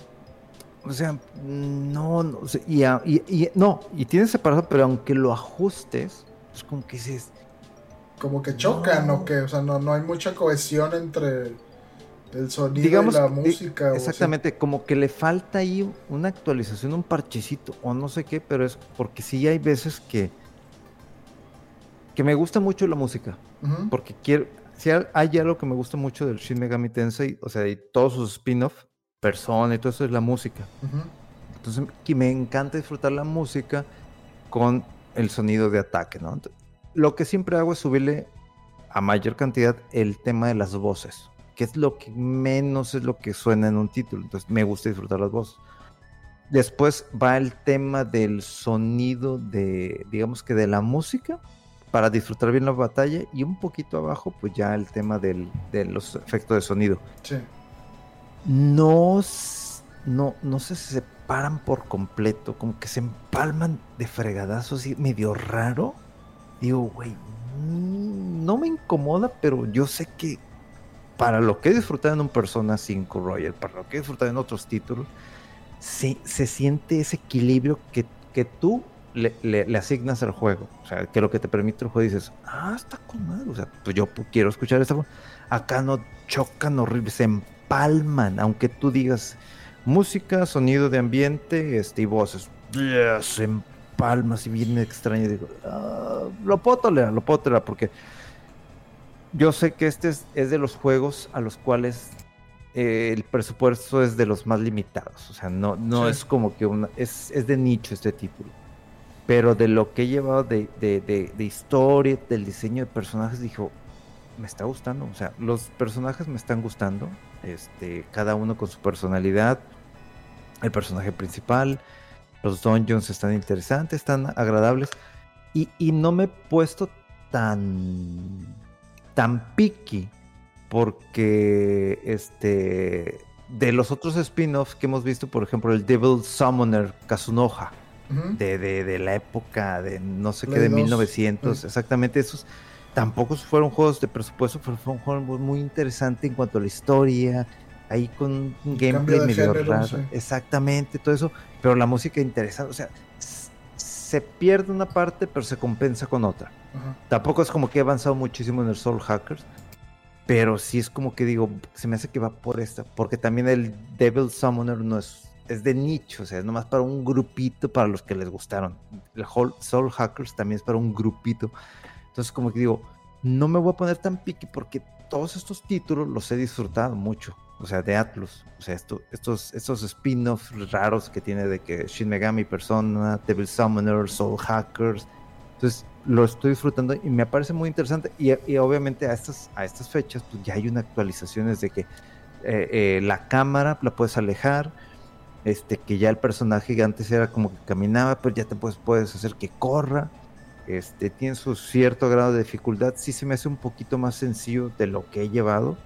O sea, no, no, y, y, no, y tiene separado, pero aunque lo ajustes, es como que dices. Como que chocan o que, o sea, no, no hay mucha cohesión entre el sonido y la música. Exactamente, como que le falta ahí una actualización, un parchecito o no sé qué, pero es porque sí hay veces que que me gusta mucho la música, porque quiero, si hay algo que me gusta mucho del Shin Megami Tensei, o sea, y todos sus spin-off, Persona y todo eso es la música. Entonces, que me encanta disfrutar la música con el sonido de ataque, ¿no? lo que siempre hago es subirle a mayor cantidad el tema de las voces, que es lo que menos es lo que suena en un título. Entonces me gusta disfrutar las voces. Después va el tema del sonido de, digamos que de la música, para disfrutar bien la batalla. Y un poquito abajo, pues ya el tema del, de los efectos de sonido. Sí. No, no, no se separan por completo, como que se empalman de fregadazos y medio raro. Digo, güey, mm, no me incomoda, pero yo sé que para lo que he en un Persona 5 Royal, para lo que he en otros títulos, se, se siente ese equilibrio que, que tú le, le, asignas al juego. O sea, que lo que te permite el juego dices, ah, está con O sea, pues yo quiero escuchar esta Acá no chocan horrible, se empalman, aunque tú digas música, sonido de ambiente este, y voces. se empalma así bien extraño. Digo, ah, lo puedo tolerar, lo puedo tolerar porque yo sé que este es, es de los juegos a los cuales eh, el presupuesto es de los más limitados. O sea, no, no es como que una. Es, es, de nicho este título. Pero de lo que he llevado de, de, de, historia, del diseño de personajes, dijo, me está gustando. O sea, los personajes me están gustando. Este, cada uno con su personalidad. El personaje principal. Los dungeons están interesantes, están agradables. Y, y no me he puesto tan tan picky porque este de los otros spin-offs que hemos visto, por ejemplo, el Devil Summoner Kazunoha, de, de, la época de no sé qué, de 1900, exactamente esos, tampoco fueron juegos de presupuesto, pero fue un juego muy interesante en cuanto a la historia, ahí con un gameplay medio raro, exactamente, todo eso, pero la música interesante, o sea, se pierde una parte, pero se compensa con otra. Tampoco es como que he avanzado muchísimo en el Soul Hackers, pero sí es como que digo, se me hace que va por esta, porque también el Devil Summoner no es, es de nicho, o sea, es nomás para un grupito para los que les gustaron. El Soul Hackers también es para un grupito. Entonces, como que digo, no me voy a poner tan piqui porque todos estos títulos los he disfrutado mucho. O sea, de Atlus. O sea, esto, estos, estos spin-offs raros que tiene de que Shin Megami Persona, Devil Summoner, Soul Hackers. Entonces, lo estoy disfrutando y me parece muy interesante. Y, obviamente a estas, a estas fechas pues ya hay una actualización de que eh, eh, la cámara la puedes alejar, este, que ya el personaje antes era como que caminaba, pero ya te puedes, puedes hacer que corra. Este, tiene su cierto grado de dificultad. Sí se me hace un poquito más sencillo de lo que he llevado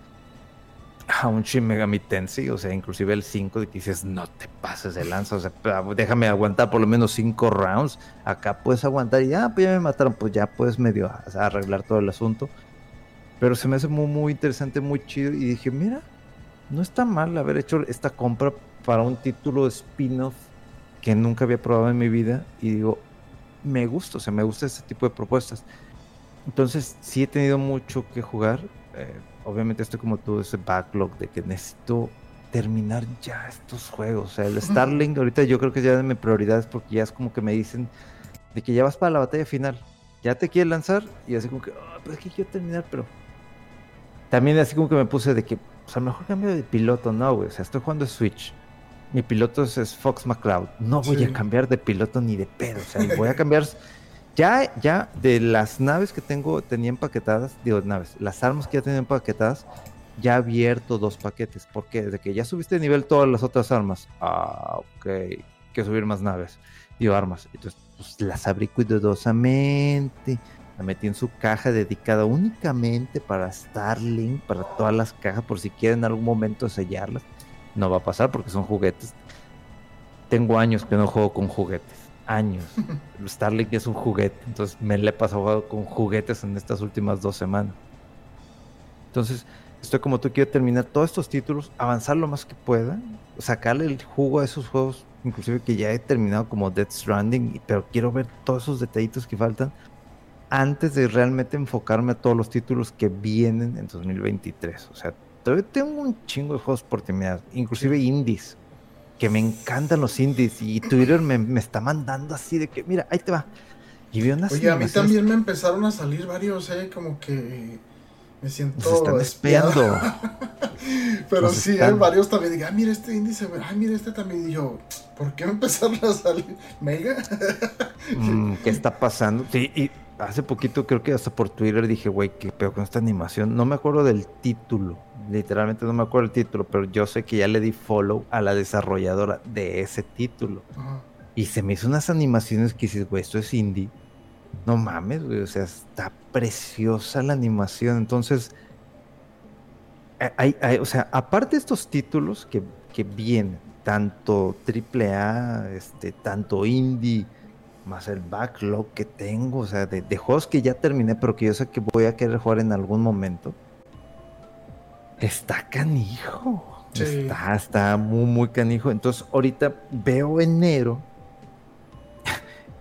a un Shin Megami Tensei, o sea, inclusive el 5 de que dices, no te pases de lanza, o sea, déjame aguantar por lo menos 5 rounds, acá puedes aguantar y ya, pues ya me mataron, pues ya puedes medio arreglar todo el asunto. Pero se me hace muy, muy interesante, muy chido y dije, mira, no está mal haber hecho esta compra para un título spin-off que nunca había probado en mi vida y digo, me gusta, o sea, me gusta este tipo de propuestas. Entonces, sí he tenido mucho que jugar. Eh, obviamente estoy como todo ese backlog de que necesito terminar ya estos juegos. O sea, el Starlink ahorita yo creo que ya de mi prioridad es porque ya es como que me dicen de que ya vas para la batalla final. Ya te quieres lanzar y así como que, oh, pues es que quiero terminar, pero también así como que me puse de que, pues a lo mejor cambio de piloto, no, güey. O sea, estoy jugando Switch. Mi piloto es, Fox McCloud. No voy a cambiar de piloto ni de pedo. O sea, voy a cambiar ya, ya de las naves que tengo, tenía empaquetadas, digo naves, las armas que ya tenía empaquetadas, ya abierto dos paquetes. porque Desde que ya subiste de nivel todas las otras armas. Ah, ok. Que subir más naves. Digo, armas. Entonces, pues, las abrí cuidadosamente. La metí en su caja dedicada únicamente para Starlink, para todas las cajas, por si quieren en algún momento sellarlas. No va a pasar porque son juguetes. Tengo años que no juego con juguetes años. Starlink es un juguete, entonces me le he pasado con juguetes en estas últimas dos semanas. Entonces, estoy como tú, quiero terminar todos estos títulos, avanzar lo más que pueda, sacarle el jugo a esos juegos, inclusive que ya he terminado como Death Stranding, pero quiero ver todos esos detallitos que faltan antes de realmente enfocarme a todos los títulos que vienen en 2023. O sea, todavía tengo un chingo de juegos por terminar, inclusive indies que me encantan los indies y Twitter me, me está mandando así de que, mira, ahí te va. Y vi unas Oye, a mí también me empezaron a salir varios, eh, como que Me siento espiando. Pero sí, hay varios también. Digo, ah, mira este índice, ah, mira este también. Y yo, ¿por qué empezaron a salir? ¿Mega? Mm, ¿Qué está pasando? Sí, y hace poquito creo que hasta por Twitter dije, güey, qué peor con esta animación. No me acuerdo del título. Literalmente no me acuerdo el título, pero yo sé que ya le di follow a la desarrolladora de ese título. Y se me hizo unas animaciones que dices, güey, esto es indie no mames, güey, o sea, está preciosa la animación. Entonces, hay, o sea, aparte de estos títulos que, que vienen, tanto AAA, este, tanto indie, más el backlog que tengo, o sea, de, juegos que ya terminé, pero que yo sé que voy a querer jugar en algún momento. Está canijo. Está, está muy, muy canijo. Entonces, ahorita veo enero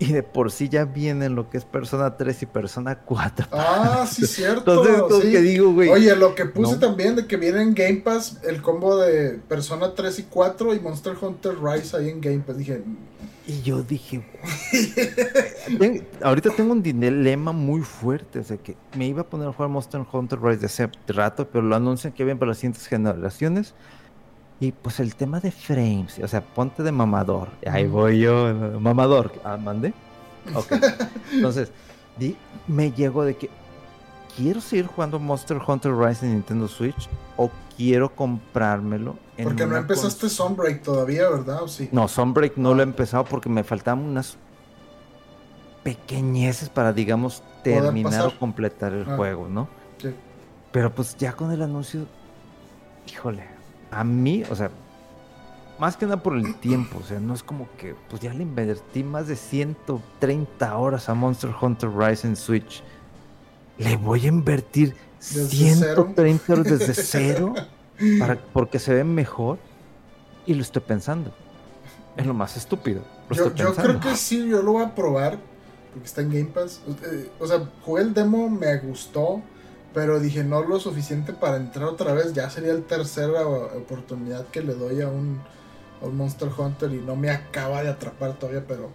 y de por sí ya vienen lo que es Persona 3 y Persona 4. Ah, sí, cierto. Entonces, sí. que digo, güey. Oye, lo que puse también de que viene en Game Pass el combo de Persona 3 y 4 y Monster Hunter Rise ahí en Game Pass. Dije. Y yo dije, ahorita tengo un dilema muy fuerte. O sea, que me iba a poner a jugar Monster Hunter Rise de hace rato, pero lo anuncian que viene para las siguientes generaciones. Y pues el tema de frames, o sea, ponte de mamador. Ahí voy yo, mamador. Ah, ¿Mandé? Ok. Entonces, me llegó de que quiero seguir jugando Monster Hunter Rise en Nintendo Switch o quiero comprármelo. En porque no empezaste Sunbreak todavía, ¿verdad? ¿O sí? No, Sunbreak no lo he empezado porque me faltaban unas pequeñeces para, digamos, terminar o completar el ah, juego, ¿no? Sí. Pero pues ya con el anuncio, híjole, a mí, o sea, más que nada por el tiempo, o sea, no es como que, pues ya le invertí más de 130 horas a Monster Hunter Rise en Switch. Le voy a invertir 130 horas desde cero para, porque se ve mejor y lo estoy pensando. Es lo más estúpido. yo, yo creo que sí, yo lo voy a probar porque está en Game Pass. Eh, o sea, jugué el demo, me gustó pero dije, no lo suficiente para entrar otra vez. Ya sería la tercera oportunidad que le doy a un, Monster Hunter y no me acaba de atrapar todavía, pero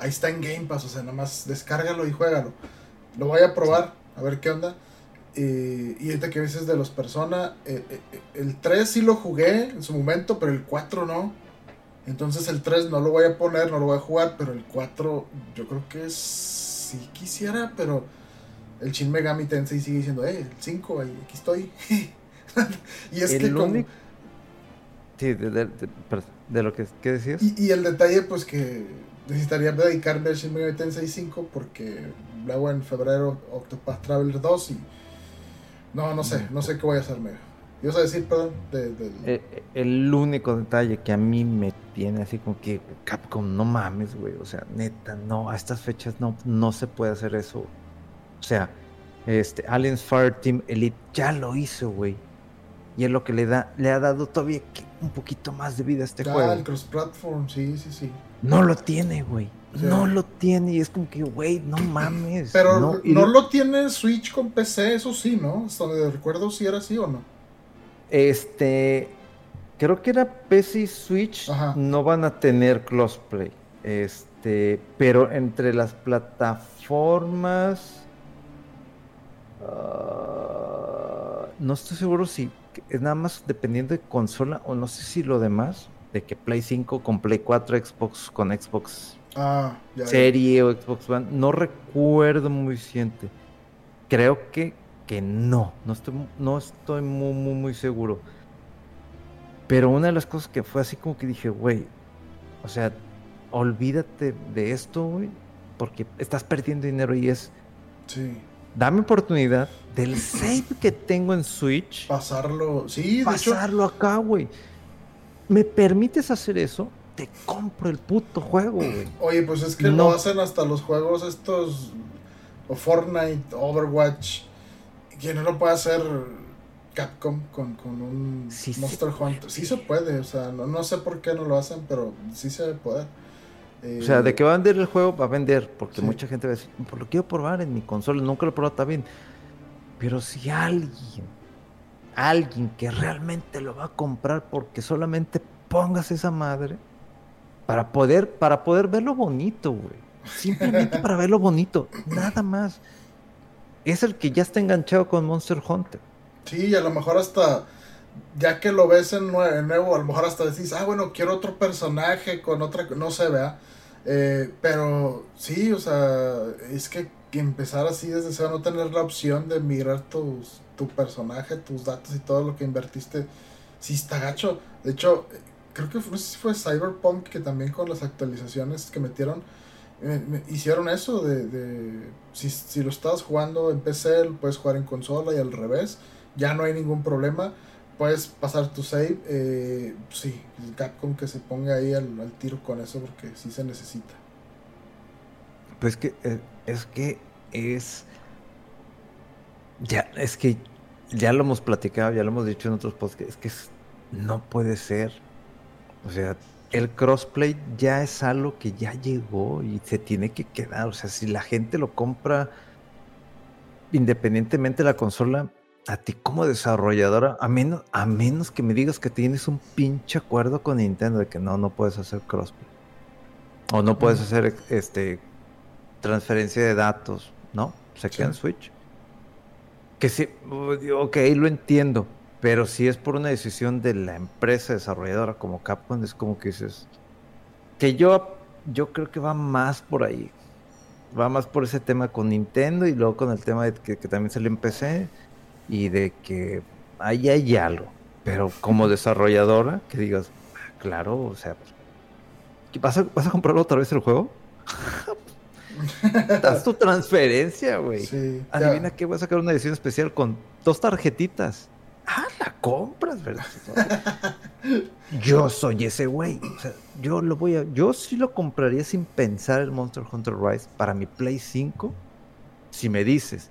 ahí está en Game Pass, o sea, nada más descárgalo y juégalo. Lo voy a probar, a ver qué onda. y ahorita que dices de los Persona, eh, eh, eh, el 3 sí lo jugué en su momento, pero el 4 no. Entonces el 3 no lo voy a poner, no lo voy a jugar, pero el 4 yo creo que sí quisiera, pero el Shin Megami Tensei sigue diciendo, eh, el 5, aquí estoy. y es que como... Sí, de, lo que ¿qué decías. Y, el detalle, pues que necesitaría dedicarme al Shin Megami Tensei 5 porque lo hago en febrero Octopath Traveler 2 y... No, no sé, no sé qué voy a hacer, mega. ¿Ibas a decir, perdón? De, eh, eh, el único detalle que a mí me tiene así como que Capcom, no mames, güey. O sea, neta, no, a estas fechas no, no se puede hacer eso. O sea, este, Aliens Fire Team Elite ya lo hizo, güey. Y es lo que le da, le ha dado todavía un poquito más de vida a este juego. el cross platform, sí, sí, sí. No lo tiene, güey. No lo tiene y es como que, güey, no mames. Pero no, lo tiene Switch con PC, eso sí, ¿no? Hasta donde recuerdo si era así o no. Este, creo que era PC y Switch no van a tener crossplay. Este, pero entre las plataformas Ah, no estoy seguro si es nada más dependiendo de consola o no sé si lo demás, de que Play 5 con Play 4, Xbox con Xbox ah, Serie o Xbox One. No recuerdo muy siente. Creo que, que no. No estoy, no estoy muy, muy, muy seguro. Pero una de las cosas que fue así como que dije, güey, o sea, olvídate de esto, güey, porque estás perdiendo dinero y es. Sí dame oportunidad del save que tengo en Switch. Pasarlo, sí, de pasarlo acá, güey. ¿Me permites hacer eso? Te compro el puto juego, güey. Oye, pues es que no. lo hacen hasta los juegos estos, o Fortnite, Overwatch, que no lo puede hacer Capcom con, un Monster Hunter. Sí se puede, o sea, no, no sé por qué no lo hacen, pero sí se puede o sea, de que va a vender el juego, va a vender, porque mucha gente va a decir, por lo quiero probar en mi consola, nunca lo he probado, bien. Pero si alguien, alguien que realmente lo va a comprar porque solamente pongas esa madre para poder, para poder verlo bonito, güey. Simplemente para verlo bonito, nada más. es el que ya está enganchado con Monster Hunter. Sí, a lo mejor hasta, ya que lo ves en nuevo, a lo mejor hasta decís, ah, bueno, quiero otro personaje con otra, no sé, vea. Eh, pero sí, o sea, es que, empezar así desde cero, no tener la opción de migrar tus, tu personaje, tus datos y todo lo que invertiste, sí está gacho. De hecho, creo que no sé si fue Cyberpunk que también con las actualizaciones que metieron, hicieron eso de, si, si, lo estás jugando en PC, lo puedes jugar en consola y al revés, ya no hay ningún problema, puedes pasar tu save, eh, sí, Capcom que se ponga ahí al, tiro con eso porque sí se necesita. Pues que eh, es que es ya es que ya lo hemos platicado, ya lo hemos dicho en otros podcasts, es que no puede ser. O sea, el crossplay ya es algo que ya llegó y se tiene que quedar. O sea, si la gente lo compra independientemente de la consola, a ti como desarrolladora, a menos, a menos que me digas que tienes un pinche acuerdo con Nintendo de que no, no puedes hacer crossplay. O no puedes hacer este transferencia de datos, ¿no? Se queda en Switch. Que sí, ok, lo entiendo. Pero si es por una decisión de la empresa desarrolladora como Capcom, es como que dices. Que yo, yo creo que va más por ahí. Va más por ese tema con Nintendo y luego con el tema de que, también se le empecé y de que ahí hay algo. Pero como desarrolladora, que digas, claro, o sea, ¿vas a, ¿vas a comprar otra vez el juego? Das tu transferencia, güey. Adivina que voy a sacar una edición especial con dos tarjetitas. Ah, la compras, ¿verdad? yo soy ese güey. O sea, yo lo voy a. Yo sí lo compraría sin pensar el Monster Hunter Rise para mi Play 5. Si me dices,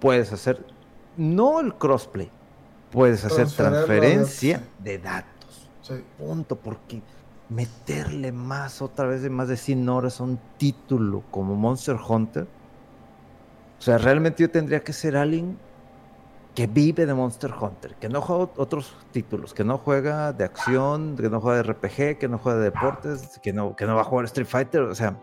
puedes hacer. No el crossplay. Puedes hacer transferencia de datos. Punto. Porque meterle más, otra vez de más de 100 horas a un título como Monster Hunter. O sea, realmente yo tendría que ser alguien que vive de Monster Hunter, que no juega otros títulos, que no juega de acción, que no juega de RPG, que no juega de deportes, que no, que no va a jugar Street Fighter, o sea,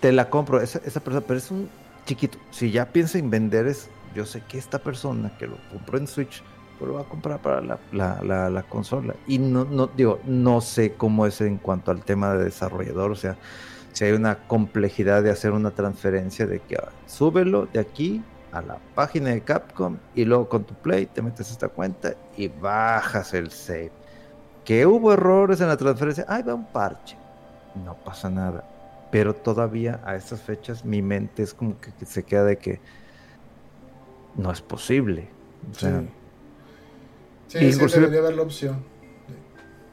te la compro, esa, esa persona, pero es un chiquito. Si ya piensa en vender, es, yo sé que esta persona que lo compró en Switch, pues lo va a comprar para la, la, la, consola. Y no, no, digo, no sé cómo es en cuanto al tema de desarrollador, o sea, si hay una complejidad de hacer una transferencia de que ah, súbelo de aquí a la página de Capcom y luego con tu Play te metes esta cuenta y bajas el save. Que hubo errores en la transferencia, ahí va un parche. No pasa nada. Pero todavía a estas fechas mi mente es como que, se queda de que no es posible. sí, inclusive, debería haber la opción.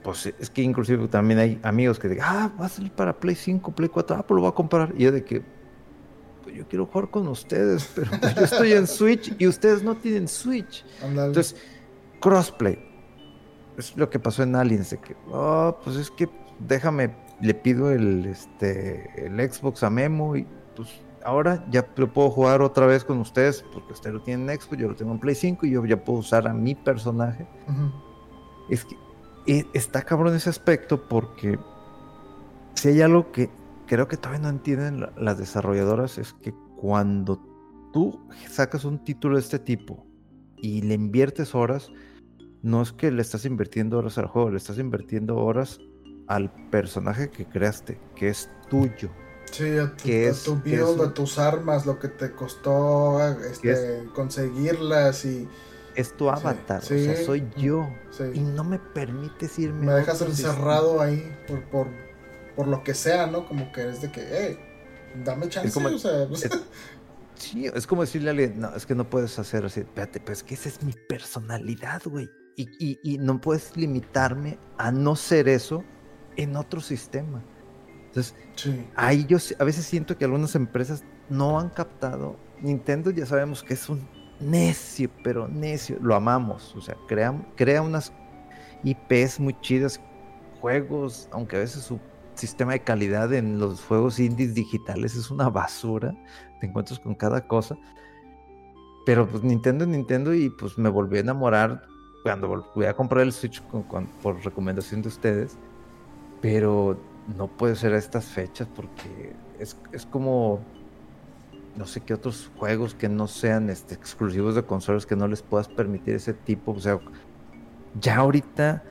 Pues es que inclusive también hay amigos que digan, ah, va a salir para Play 5, Play 4, ah, pues lo voy a comprar. Y yo de que, yo quiero jugar con ustedes, pero pues yo estoy en Switch y ustedes no tienen Switch. Entonces, crossplay. Es lo que pasó en Aliens, de que, oh, pues es que déjame, le pido el, este, el Xbox a Memo y pues ahora ya lo puedo jugar otra vez con ustedes, porque ustedes lo tienen en Xbox, yo lo tengo en Play 5 y yo ya puedo usar a mi personaje. Es que e, está cabrón ese aspecto porque si hay algo que creo que todavía no entienden las desarrolladoras es que cuando tú sacas un título de este tipo y le inviertes horas, no es que le estás invirtiendo horas al juego, le estás invirtiendo horas al personaje que creaste, que es tuyo. Sí, a tu, que es, tu build, a tus armas, lo que te costó este, conseguirlas y... Es tu avatar, o sea, soy yo. Y no me permites irme. Me dejas encerrado ahí por, por por lo que sea, ¿no? Como que es de que, hey, dame chance, o sea. sí, es como decirle a alguien, no, es que no puedes hacer así, espérate, pero es que esa es mi personalidad, güey. Y, no puedes limitarme a no ser eso en otro sistema. Entonces, ahí yo a veces siento que algunas empresas no han captado. Nintendo ya sabemos que es un necio, pero necio. Lo amamos. O sea, crea, crea unas IPs muy chidas, juegos, aunque a veces su sistema de calidad en los juegos indies digitales es una basura. Te encuentras con cada cosa. Pero pues Nintendo es Nintendo y pues me volví a enamorar cuando voy a comprar el Switch por recomendación de ustedes. Pero no puede ser a estas fechas porque es, como... no sé qué otros juegos que no sean este, exclusivos de consolas que no les puedas permitir ese tipo. O sea, ya ahorita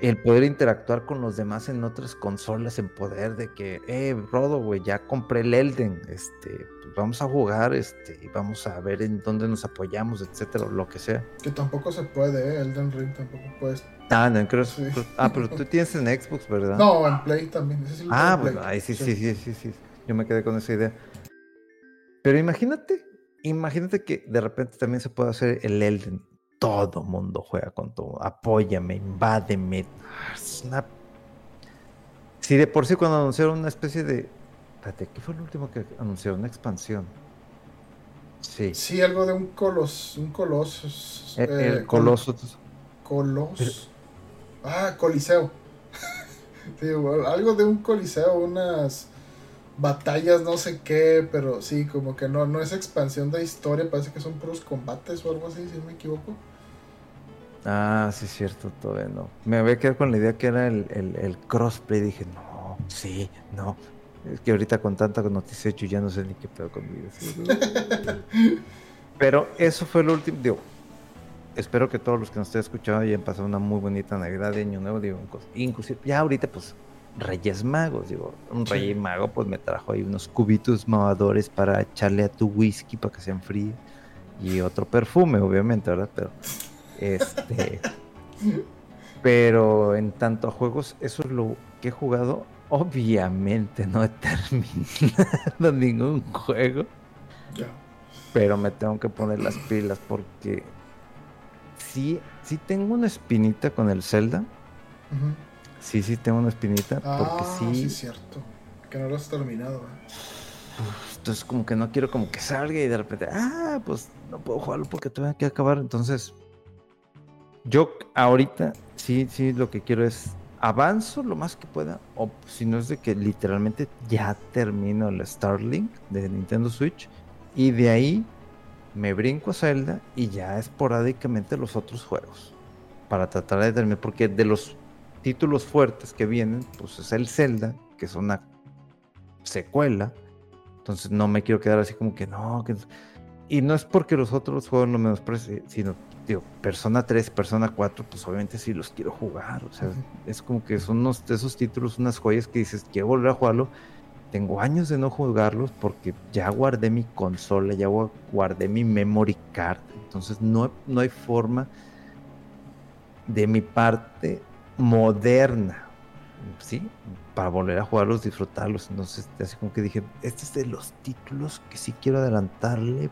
el poder interactuar con los demás en otras consolas, en poder de que, eh, Rodo, güey, ya compré el Elden, este, pues vamos a jugar, este, y vamos a ver en dónde nos apoyamos, etcétera, lo que sea. Que tampoco se puede, ¿eh? Elden Ring tampoco puedes. Ah, no, creo sí. Ah, pero tú tienes en Xbox, ¿verdad? No, en Play también. ah, bueno, ahí sí, sí, sí, sí, sí. Yo me quedé con esa idea. Pero imagínate, imagínate que de repente también se puede hacer el Elden todo mundo juega con todo. Apóyame, invádeme. Es Si de por sí cuando anunciaron una especie de... Espérate, ¿qué fue lo último que anunciaron? Una expansión. Sí. Sí, algo de un colos, un coloso. El, eh, el coloso. Colos. Ah, coliseo. algo de un coliseo, unas batallas, no sé qué, pero sí, como que no, no es expansión de historia, parece que son puros combates o algo así, si no me equivoco. Ah, sí, es cierto, todavía no. Me había quedado con la idea que era el, el, crossplay, dije, no, sí, no. Es que ahorita con tanta noticia hecho ya no sé ni qué pedo conmigo. Pero eso fue lo último, digo, espero que todos los que nos estén escuchando hayan pasado una muy bonita Navidad de Año Nuevo, digo, inclusive ya ahorita pues Reyes Magos. Digo, un Rey Mago pues me trajo ahí unos cubitos mamadores para echarle a tu whisky para que se enfríe. Y otro perfume, obviamente, ¿verdad? Pero, este... pero en tanto a juegos, eso es lo que he jugado. Obviamente no he terminado ningún juego. Pero me tengo que poner las pilas porque sí, sí tengo una espinita con el Zelda. Sí, sí, tengo una espinita. porque ah, sí. sí, es cierto. Que no lo has terminado. ¿eh? Entonces, como que no quiero como que salga y de repente, ah, pues no puedo jugarlo porque tengo que acabar. Entonces, yo ahorita sí, sí, lo que quiero es avanzo lo más que pueda. O si no es de que literalmente ya termino el Starlink de Nintendo Switch. Y de ahí me brinco a Zelda y ya esporádicamente los otros juegos. Para tratar de terminar. Porque de los títulos fuertes que vienen, pues es el Zelda, que es una secuela. Entonces no me quiero quedar así como que no. Y no es porque los otros juegos no menos sino, digo, Persona 3, Persona 4, pues obviamente sí los quiero jugar. O sea, es como que son unos esos títulos, unas joyas que dices, quiero volver a jugarlo. Tengo años de no jugarlos porque ya guardé mi consola, ya guardé mi memory card. Entonces no, no hay forma de mi parte moderna, ¿sí? Para volver a jugarlos, disfrutarlos. Entonces, así como que dije, este es de los títulos que sí quiero adelantarle.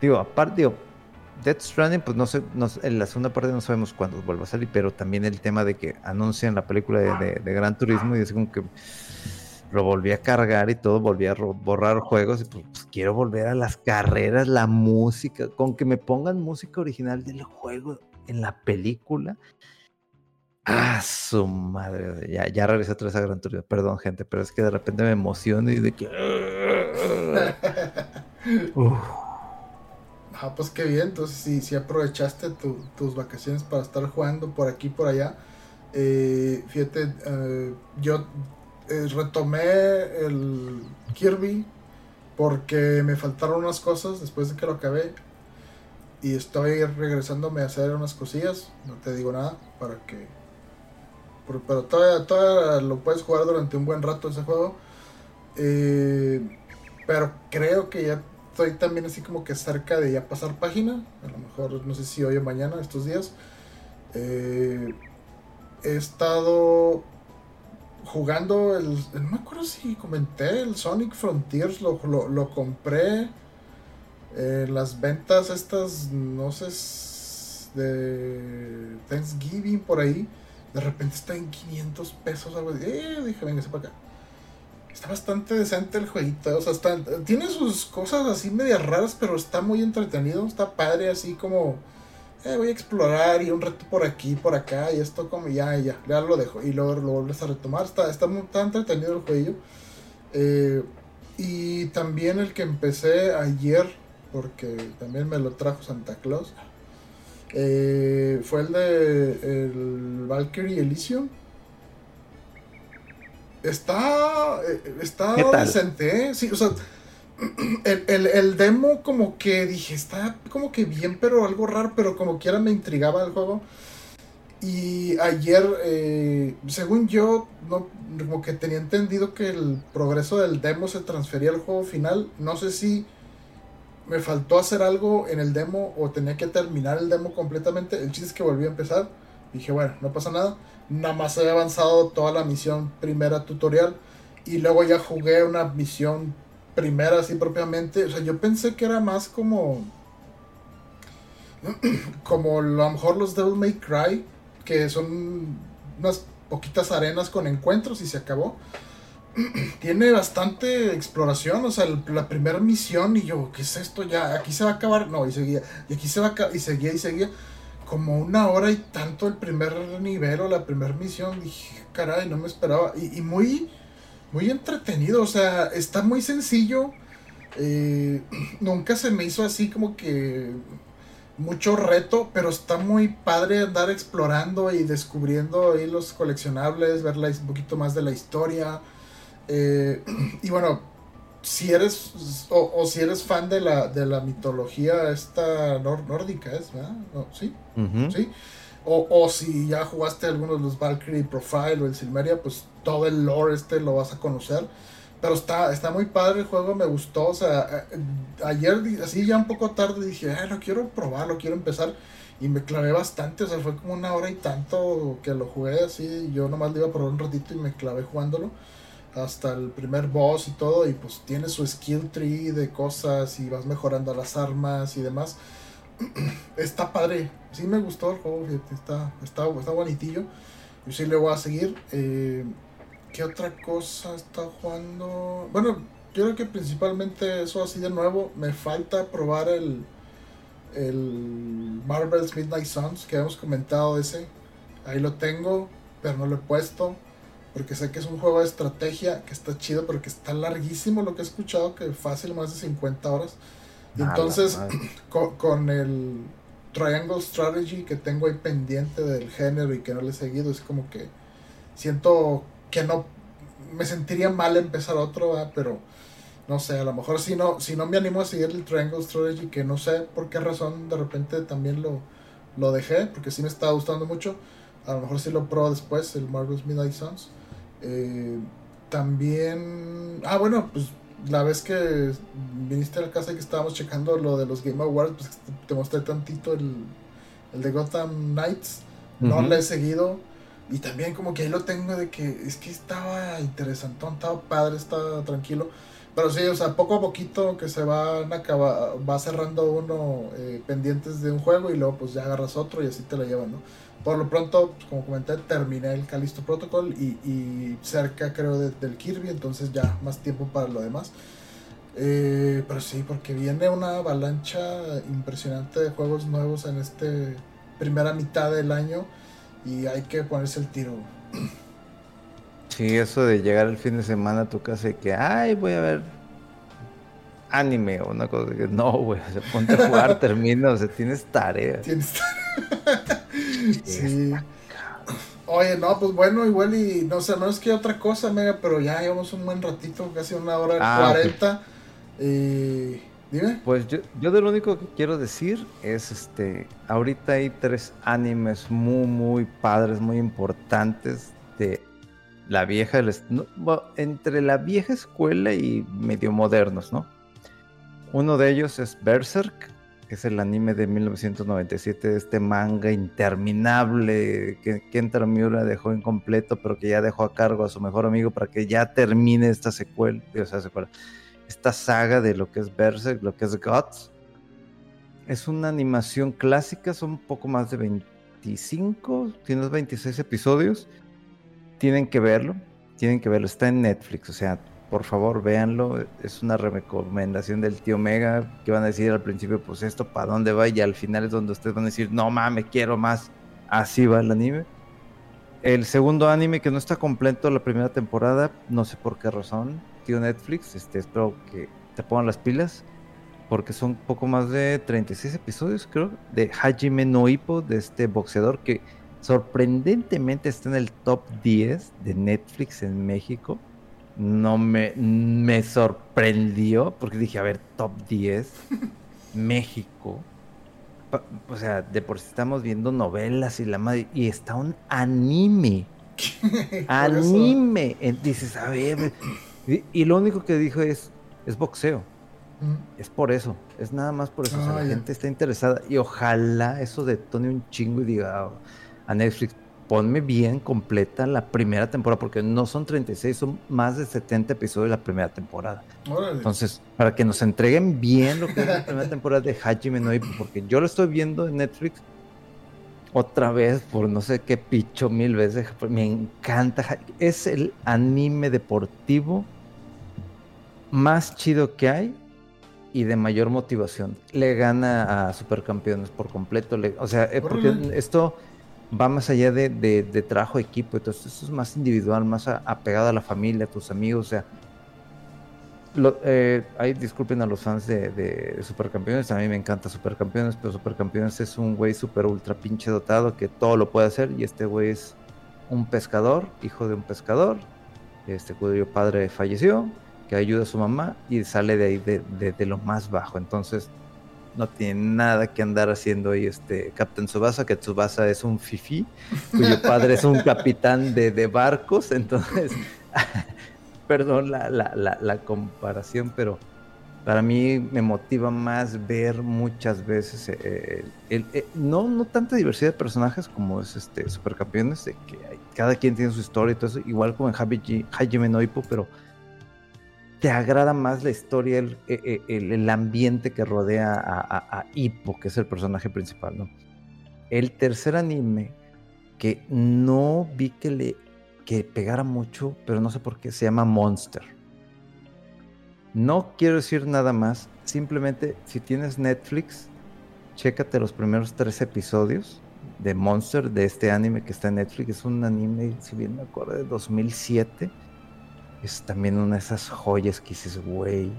Digo, aparte, digo, Death Stranding, pues no sé, en la segunda parte no sabemos cuándo vuelva a salir, pero también el tema de que anuncian la película de, Gran Turismo y así como que lo volví a cargar y todo, volví a borrar juegos y pues, quiero volver a las carreras, la música, con que me pongan música original del juego en la película Ah, su madre. Ya, ya regresé otra vez a Gran Turismo. Perdón, gente, pero es que de repente me emociono y de que. Ah, pues qué bien. Entonces, si, si aprovechaste tus vacaciones para estar jugando por aquí por allá. Eh, fíjate, eh, yo eh, retomé el Kirby porque me faltaron unas cosas después de que lo acabé. Y estoy regresándome a hacer unas cosillas. No te digo nada para que pero todavía, lo puedes jugar durante un buen rato ese juego. Eh, pero creo que ya estoy también así como que cerca de ya pasar página. A lo mejor no sé si hoy o mañana, estos días. Eh, he estado jugando el, No me acuerdo si comenté el Sonic Frontiers. Lo, lo, compré. en las ventas estas, no sé, de Thanksgiving por ahí. De repente está en 500 pesos, algo así. Eh, dije, venga, para acá. Está bastante decente el jueguito. O sea, está, tiene sus cosas así medias raras, pero está muy entretenido. Está padre, así como. Eh, voy a explorar y un reto por aquí, por acá. Y esto, como ya, ya, ya lo dejo. Y luego lo vuelves a retomar. Está, está muy entretenido el jueguillo. Eh, y también el que empecé ayer, porque también me lo trajo Santa Claus. Eh, fue el de el Valkyrie Elysium. Está, eh, está decente, ¿eh? Sí, o sea, el, demo como que dije, está como que bien, pero algo raro, pero como quiera me intrigaba el juego. Y ayer, eh, según yo, no, como que tenía entendido que el progreso del demo se transfería al juego final. No sé si me faltó hacer algo en el demo o tenía que terminar el demo completamente. El chiste es que volví a empezar. Dije, bueno, no pasa nada. Nada más he avanzado toda la misión primera tutorial. Y luego ya jugué una misión primera así propiamente. O sea, yo pensé que era más como... como a lo mejor los Devil May Cry. Que son unas poquitas arenas con encuentros y se acabó. tiene bastante exploración, o sea, la primera misión y yo, ¿qué es esto? Ya, aquí se va a acabar, no, y seguía, y aquí se va y seguía y seguía, como una hora y tanto el primer nivel o la primera misión, dije, caray, no me esperaba, y, muy, muy entretenido, o sea, está muy sencillo, eh, nunca se me hizo así como que mucho reto, pero está muy padre andar explorando y descubriendo ahí los coleccionables, ver un poquito más de la historia, eh, y bueno, si eres o, si eres fan de la, de la mitología esta nórdica, ¿es verdad? ¿Sí? ¿Sí? O, o, si ya jugaste algunos de los Valkyrie Profile o el Silmeria, pues todo el lore este lo vas a conocer. Pero está, está muy padre el juego, me gustó. O sea, eh, ayer, así ya un poco tarde, dije, lo quiero probar, lo quiero empezar. Y me clavé bastante, o sea, fue como una hora y tanto que lo jugué así. Yo nomás le iba a probar un ratito y me clavé jugándolo hasta el primer boss y todo, y pues tiene su skill tree de cosas y vas mejorando las armas y demás. está padre, sí me gustó el juego, está, está, está bonitillo. Yo sí le voy a seguir. Eh, ¿Qué otra cosa está jugando? Bueno, yo creo que principalmente eso así de nuevo. Me falta probar el, el Marvel's Midnight Suns que habíamos comentado ese. Ahí lo tengo, pero no lo he puesto. Porque sé que es un juego de estrategia que está chido, pero que está larguísimo lo que he escuchado, que fácil más de 50 horas. Y entonces, con, el Triangle Strategy que tengo ahí pendiente del género y que no le he seguido, es como que siento que no me sentiría mal empezar otro, pero no sé, a lo mejor si no, si no me animo a seguir el Triangle Strategy, que no sé por qué razón de repente también lo, lo dejé, porque sí me estaba gustando mucho. A lo mejor sí lo pruebo después, el Marvel's Midnight Suns. Eh, también. Ah, bueno, pues la vez que viniste a la casa y que estábamos checando lo de los Game Awards, pues te mostré tantito el, el de Gotham Knights. No lo he seguido. Y también como que ahí lo tengo de que es que estaba interesante, estaba padre, estaba tranquilo. Pero sí, o sea, poco a poquito que se van acabar, va cerrando uno eh, pendientes de un juego y luego pues ya agarras otro y así te lo llevan, ¿no? Por lo pronto, pues, como comenté, terminé el Calisto Protocol y, cerca creo del Kirby, entonces ya más tiempo para lo demás. Eh, pero sí, porque viene una avalancha impresionante de juegos nuevos en este primera mitad del año y hay que ponerse el tiro. Sí, eso de llegar el fin de semana a tu casa y que, ay, voy a ver anime o una cosa que no, güey, se ponte a jugar, termina, o sea, tienes tarea. Tienes tarea. Sí. Oye, no, pues bueno, igual y no sé, no es que otra cosa, mega, pero ya llevamos un buen ratito, casi una hora ah, cuarenta. Y dime. Pues yo, yo de lo único que quiero decir es este, ahorita hay tres animes muy, muy padres, muy importantes de la vieja, entre la vieja escuela y medio modernos, ¿no? Uno de ellos es Berserk, es el anime de 1997, este manga interminable que Kentaro Miura dejó incompleto, pero que ya dejó a cargo a su mejor amigo para que ya termine esta secuela, esta saga de lo que es Berserk, lo que es Gods. Es una animación clásica, son un poco más de 25, tiene 26 episodios. Tienen que verlo, tienen que verlo, está en Netflix, o sea, por favor véanlo. Es una recomendación del tío Mega que van a decir al principio, pues esto para dónde va y al final es donde ustedes van a decir, no mames, quiero más. Así va el anime. El segundo anime que no está completo la primera temporada, no sé por qué razón, tío Netflix, este, espero que te pongan las pilas, porque son poco más de 36 episodios, creo, de Hajime no Ippo, de este boxeador que sorprendentemente está en el top 10 de Netflix en México no me, me sorprendió porque dije, a ver, top 10, México. O sea, de por sí estamos viendo novelas y la madre, y está un anime. anime. Dices, a ver. Y, lo único que dijo es, es boxeo. Es por eso, es nada más por eso. la gente está interesada y ojalá eso detone un chingo y diga a Netflix, ponme bien completa la primera temporada, porque no son 36, son más de 70 episodios de la primera temporada. Entonces, para que nos entreguen bien lo que es la primera temporada de Hajime no porque yo lo estoy viendo en Netflix otra vez por no sé qué picho mil veces. Me encanta. Es el anime deportivo más chido que hay y de mayor motivación. Le gana a Supercampeones por completo. o sea, eh, porque esto va más allá de, de, trabajo equipo, entonces eso es más individual, más apegado a la familia, a tus amigos, o sea, eh, disculpen a los fans de, de, Supercampeones, a mí me encanta Supercampeones, pero Supercampeones es un güey super ultra pinche dotado que todo lo puede hacer y este güey es un pescador, hijo de un pescador, este cuyo padre falleció, que ayuda a su mamá y sale de ahí de, de lo más bajo, entonces no tiene nada que andar haciendo ahí este Captain Tsubasa, que Tsubasa es un fifi, cuyo padre es un capitán de, de barcos, entonces, perdón la, la, la, comparación, pero para mí me motiva más ver muchas veces eh, el, eh, no, no tanta diversidad de personajes como es este Supercampeones, de que cada quien tiene su historia y todo eso, igual como en Hajime Noipo, pero te agrada más la historia, el, e, e, ambiente que rodea a, Hippo, que es el personaje principal, ¿no? El tercer anime, que no vi que le que pegara mucho, pero no sé por qué, se llama Monster. No quiero decir nada más, simplemente si tienes Netflix, chécate los primeros tres episodios de Monster, de este anime que está en Netflix. Es un anime, si bien me acuerdo, de 2007 es también una de esas joyas que dices, güey,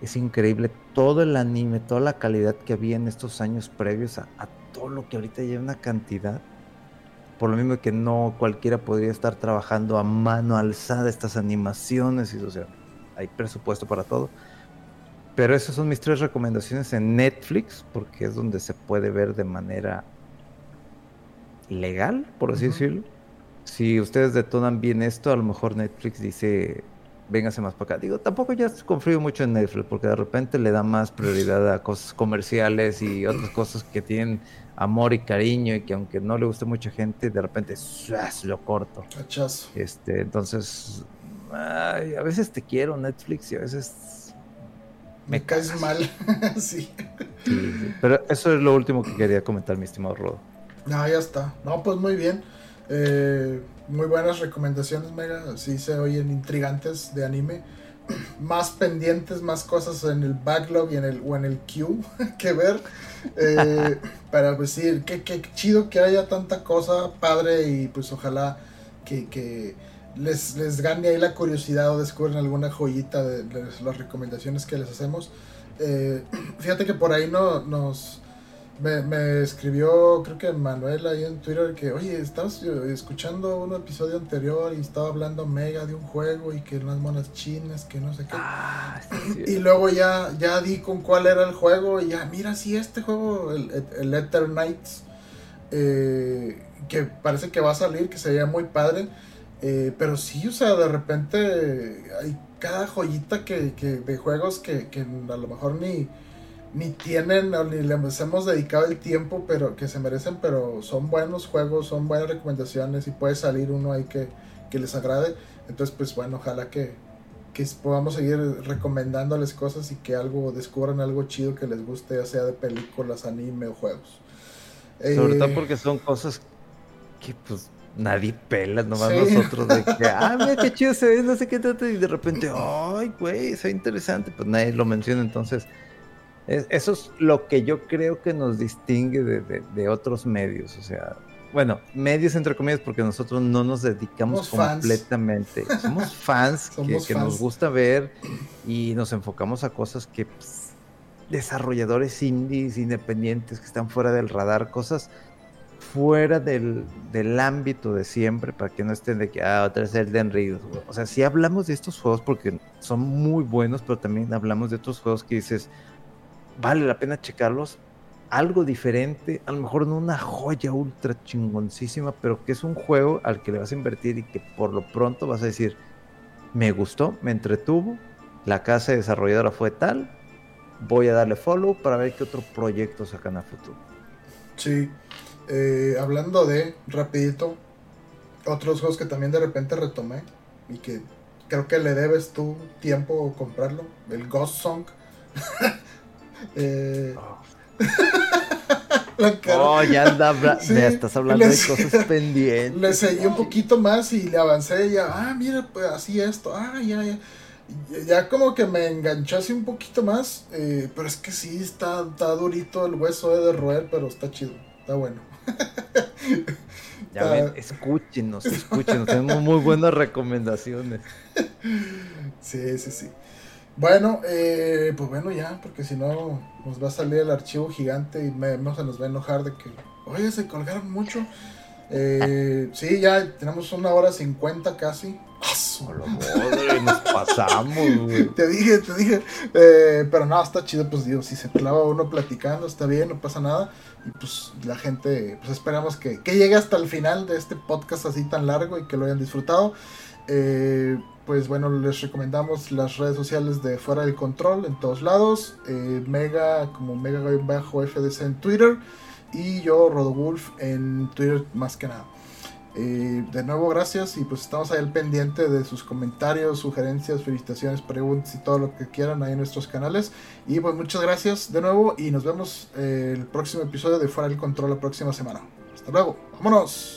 es increíble todo el anime, toda la calidad que había en estos años previos a, todo lo que ahorita lleva una cantidad. Por lo mismo que no cualquiera podría estar trabajando a mano alzada estas animaciones, y, o sea, hay presupuesto para todo. Pero esas son mis tres recomendaciones en Netflix, porque es donde se puede ver de manera legal, por así decirlo si ustedes detonan bien esto, a lo mejor Netflix dice, véngase más para acá. Digo, tampoco ya confío mucho en Netflix, porque de repente le da más prioridad a cosas comerciales y otras cosas que tienen amor y cariño y que aunque no le guste mucha gente, de repente lo corto. Este, entonces, a veces te quiero Netflix y a veces me, caes mal. sí. Pero eso es lo último que quería comentar, mi estimado Rodo. No, ya está. No, pues muy bien. Eh, muy buenas recomendaciones, Mega. Sí se oyen intrigantes de anime. Más pendientes, más cosas en el backlog y en el, o en el queue que ver. Eh, para decir pues que, chido que haya tanta cosa padre y pues ojalá que, les, les, gane ahí la curiosidad o descubren alguna joyita de, las recomendaciones que les hacemos. Eh, fíjate que por ahí no, nos me, escribió, creo que Manuel ahí en Twitter, que, oye, estabas escuchando un episodio anterior y estaba hablando mega de un juego y que unas monas chinas, que no sé qué. Ah, y luego ya, ya di con cuál era el juego y ya, mira, sí, este juego, el, el Ether Knights, eh, que parece que va a salir, que sería muy padre. Eh, pero sí, o sea, de repente hay cada joyita que, que de juegos que, que a lo mejor ni ni tienen ni les hemos dedicado el tiempo pero que se merecen, pero son buenos juegos, son buenas recomendaciones y puede salir uno ahí que, les agrade. Entonces, pues bueno, ojalá que, podamos seguir recomendándoles cosas y que algo descubran algo chido que les guste, ya sea de películas, anime o juegos. Sobre todo eh, porque son cosas que pues nadie pela, nomás nosotros de que, ah, mira qué chido se ve, no sé qué trata, y de repente, ay, güey, se ve interesante, pues nadie lo menciona, entonces eso es lo que yo creo que nos distingue de, otros medios. O sea, bueno, medios entre comillas, porque nosotros no nos dedicamos completamente. Somos fans que, nos gusta ver y nos enfocamos a cosas que pues, desarrolladores indies, independientes, que están fuera del radar, cosas fuera del, del, ámbito de siempre, para que no estén de que, ah, otra vez el Den Ring. O sea, sí hablamos de estos juegos porque son muy buenos, pero también hablamos de otros juegos que dices, vale la pena checarlos. Algo diferente, a lo mejor no una joya ultra chingoncísima, pero que es un juego al que le vas a invertir y que por lo pronto vas a decir, me gustó, me entretuvo, la casa desarrolladora fue tal, voy a darle follow para ver qué otro proyecto sacan a futuro. Sí, eh, hablando de, rapidito, otros juegos que también de repente retomé y que creo que le debes tú tiempo comprarlo, el Ghost Song. eh... oh, ya anda, me estás hablando de cosas pendientes. Le seguí un poquito más y le avancé y ya, ah, mira, pues así esto, ah, ya, ya. Ya como que me enganché así un poquito más, eh, pero es que sí, está, está durito el hueso de roer, pero está chido, está bueno. Ya ven, escúchenos, escúchenos. Tenemos muy buenas recomendaciones. Sí, sí, sí. Bueno, eh, pues bueno, ya, porque si no nos va a salir el archivo gigante y me, se nos va a enojar de que, oye, se colgaron mucho. Eh, sí, ya tenemos una hora cincuenta casi. nos pasamos, güey. Te dije, te dije. Eh, pero no, está chido, pues digo, si se clava uno platicando, está bien, no pasa nada. Y pues la gente, pues esperamos que, que llegue hasta el final de este podcast así tan largo y que lo hayan disfrutado. Eh, pues bueno, les recomendamos las redes sociales de Fuera del Control en todos lados. Eh, Mega como Mega-FDC en Twitter. Y yo, Rodowulf, en Twitter más que nada. Eh, de nuevo, gracias y pues estamos ahí al pendiente de sus comentarios, sugerencias, felicitaciones, preguntas y todo lo que quieran ahí en nuestros canales. Y pues muchas gracias de nuevo y nos vemos eh, el próximo episodio de Fuera del Control la próxima semana. Hasta luego, vámonos.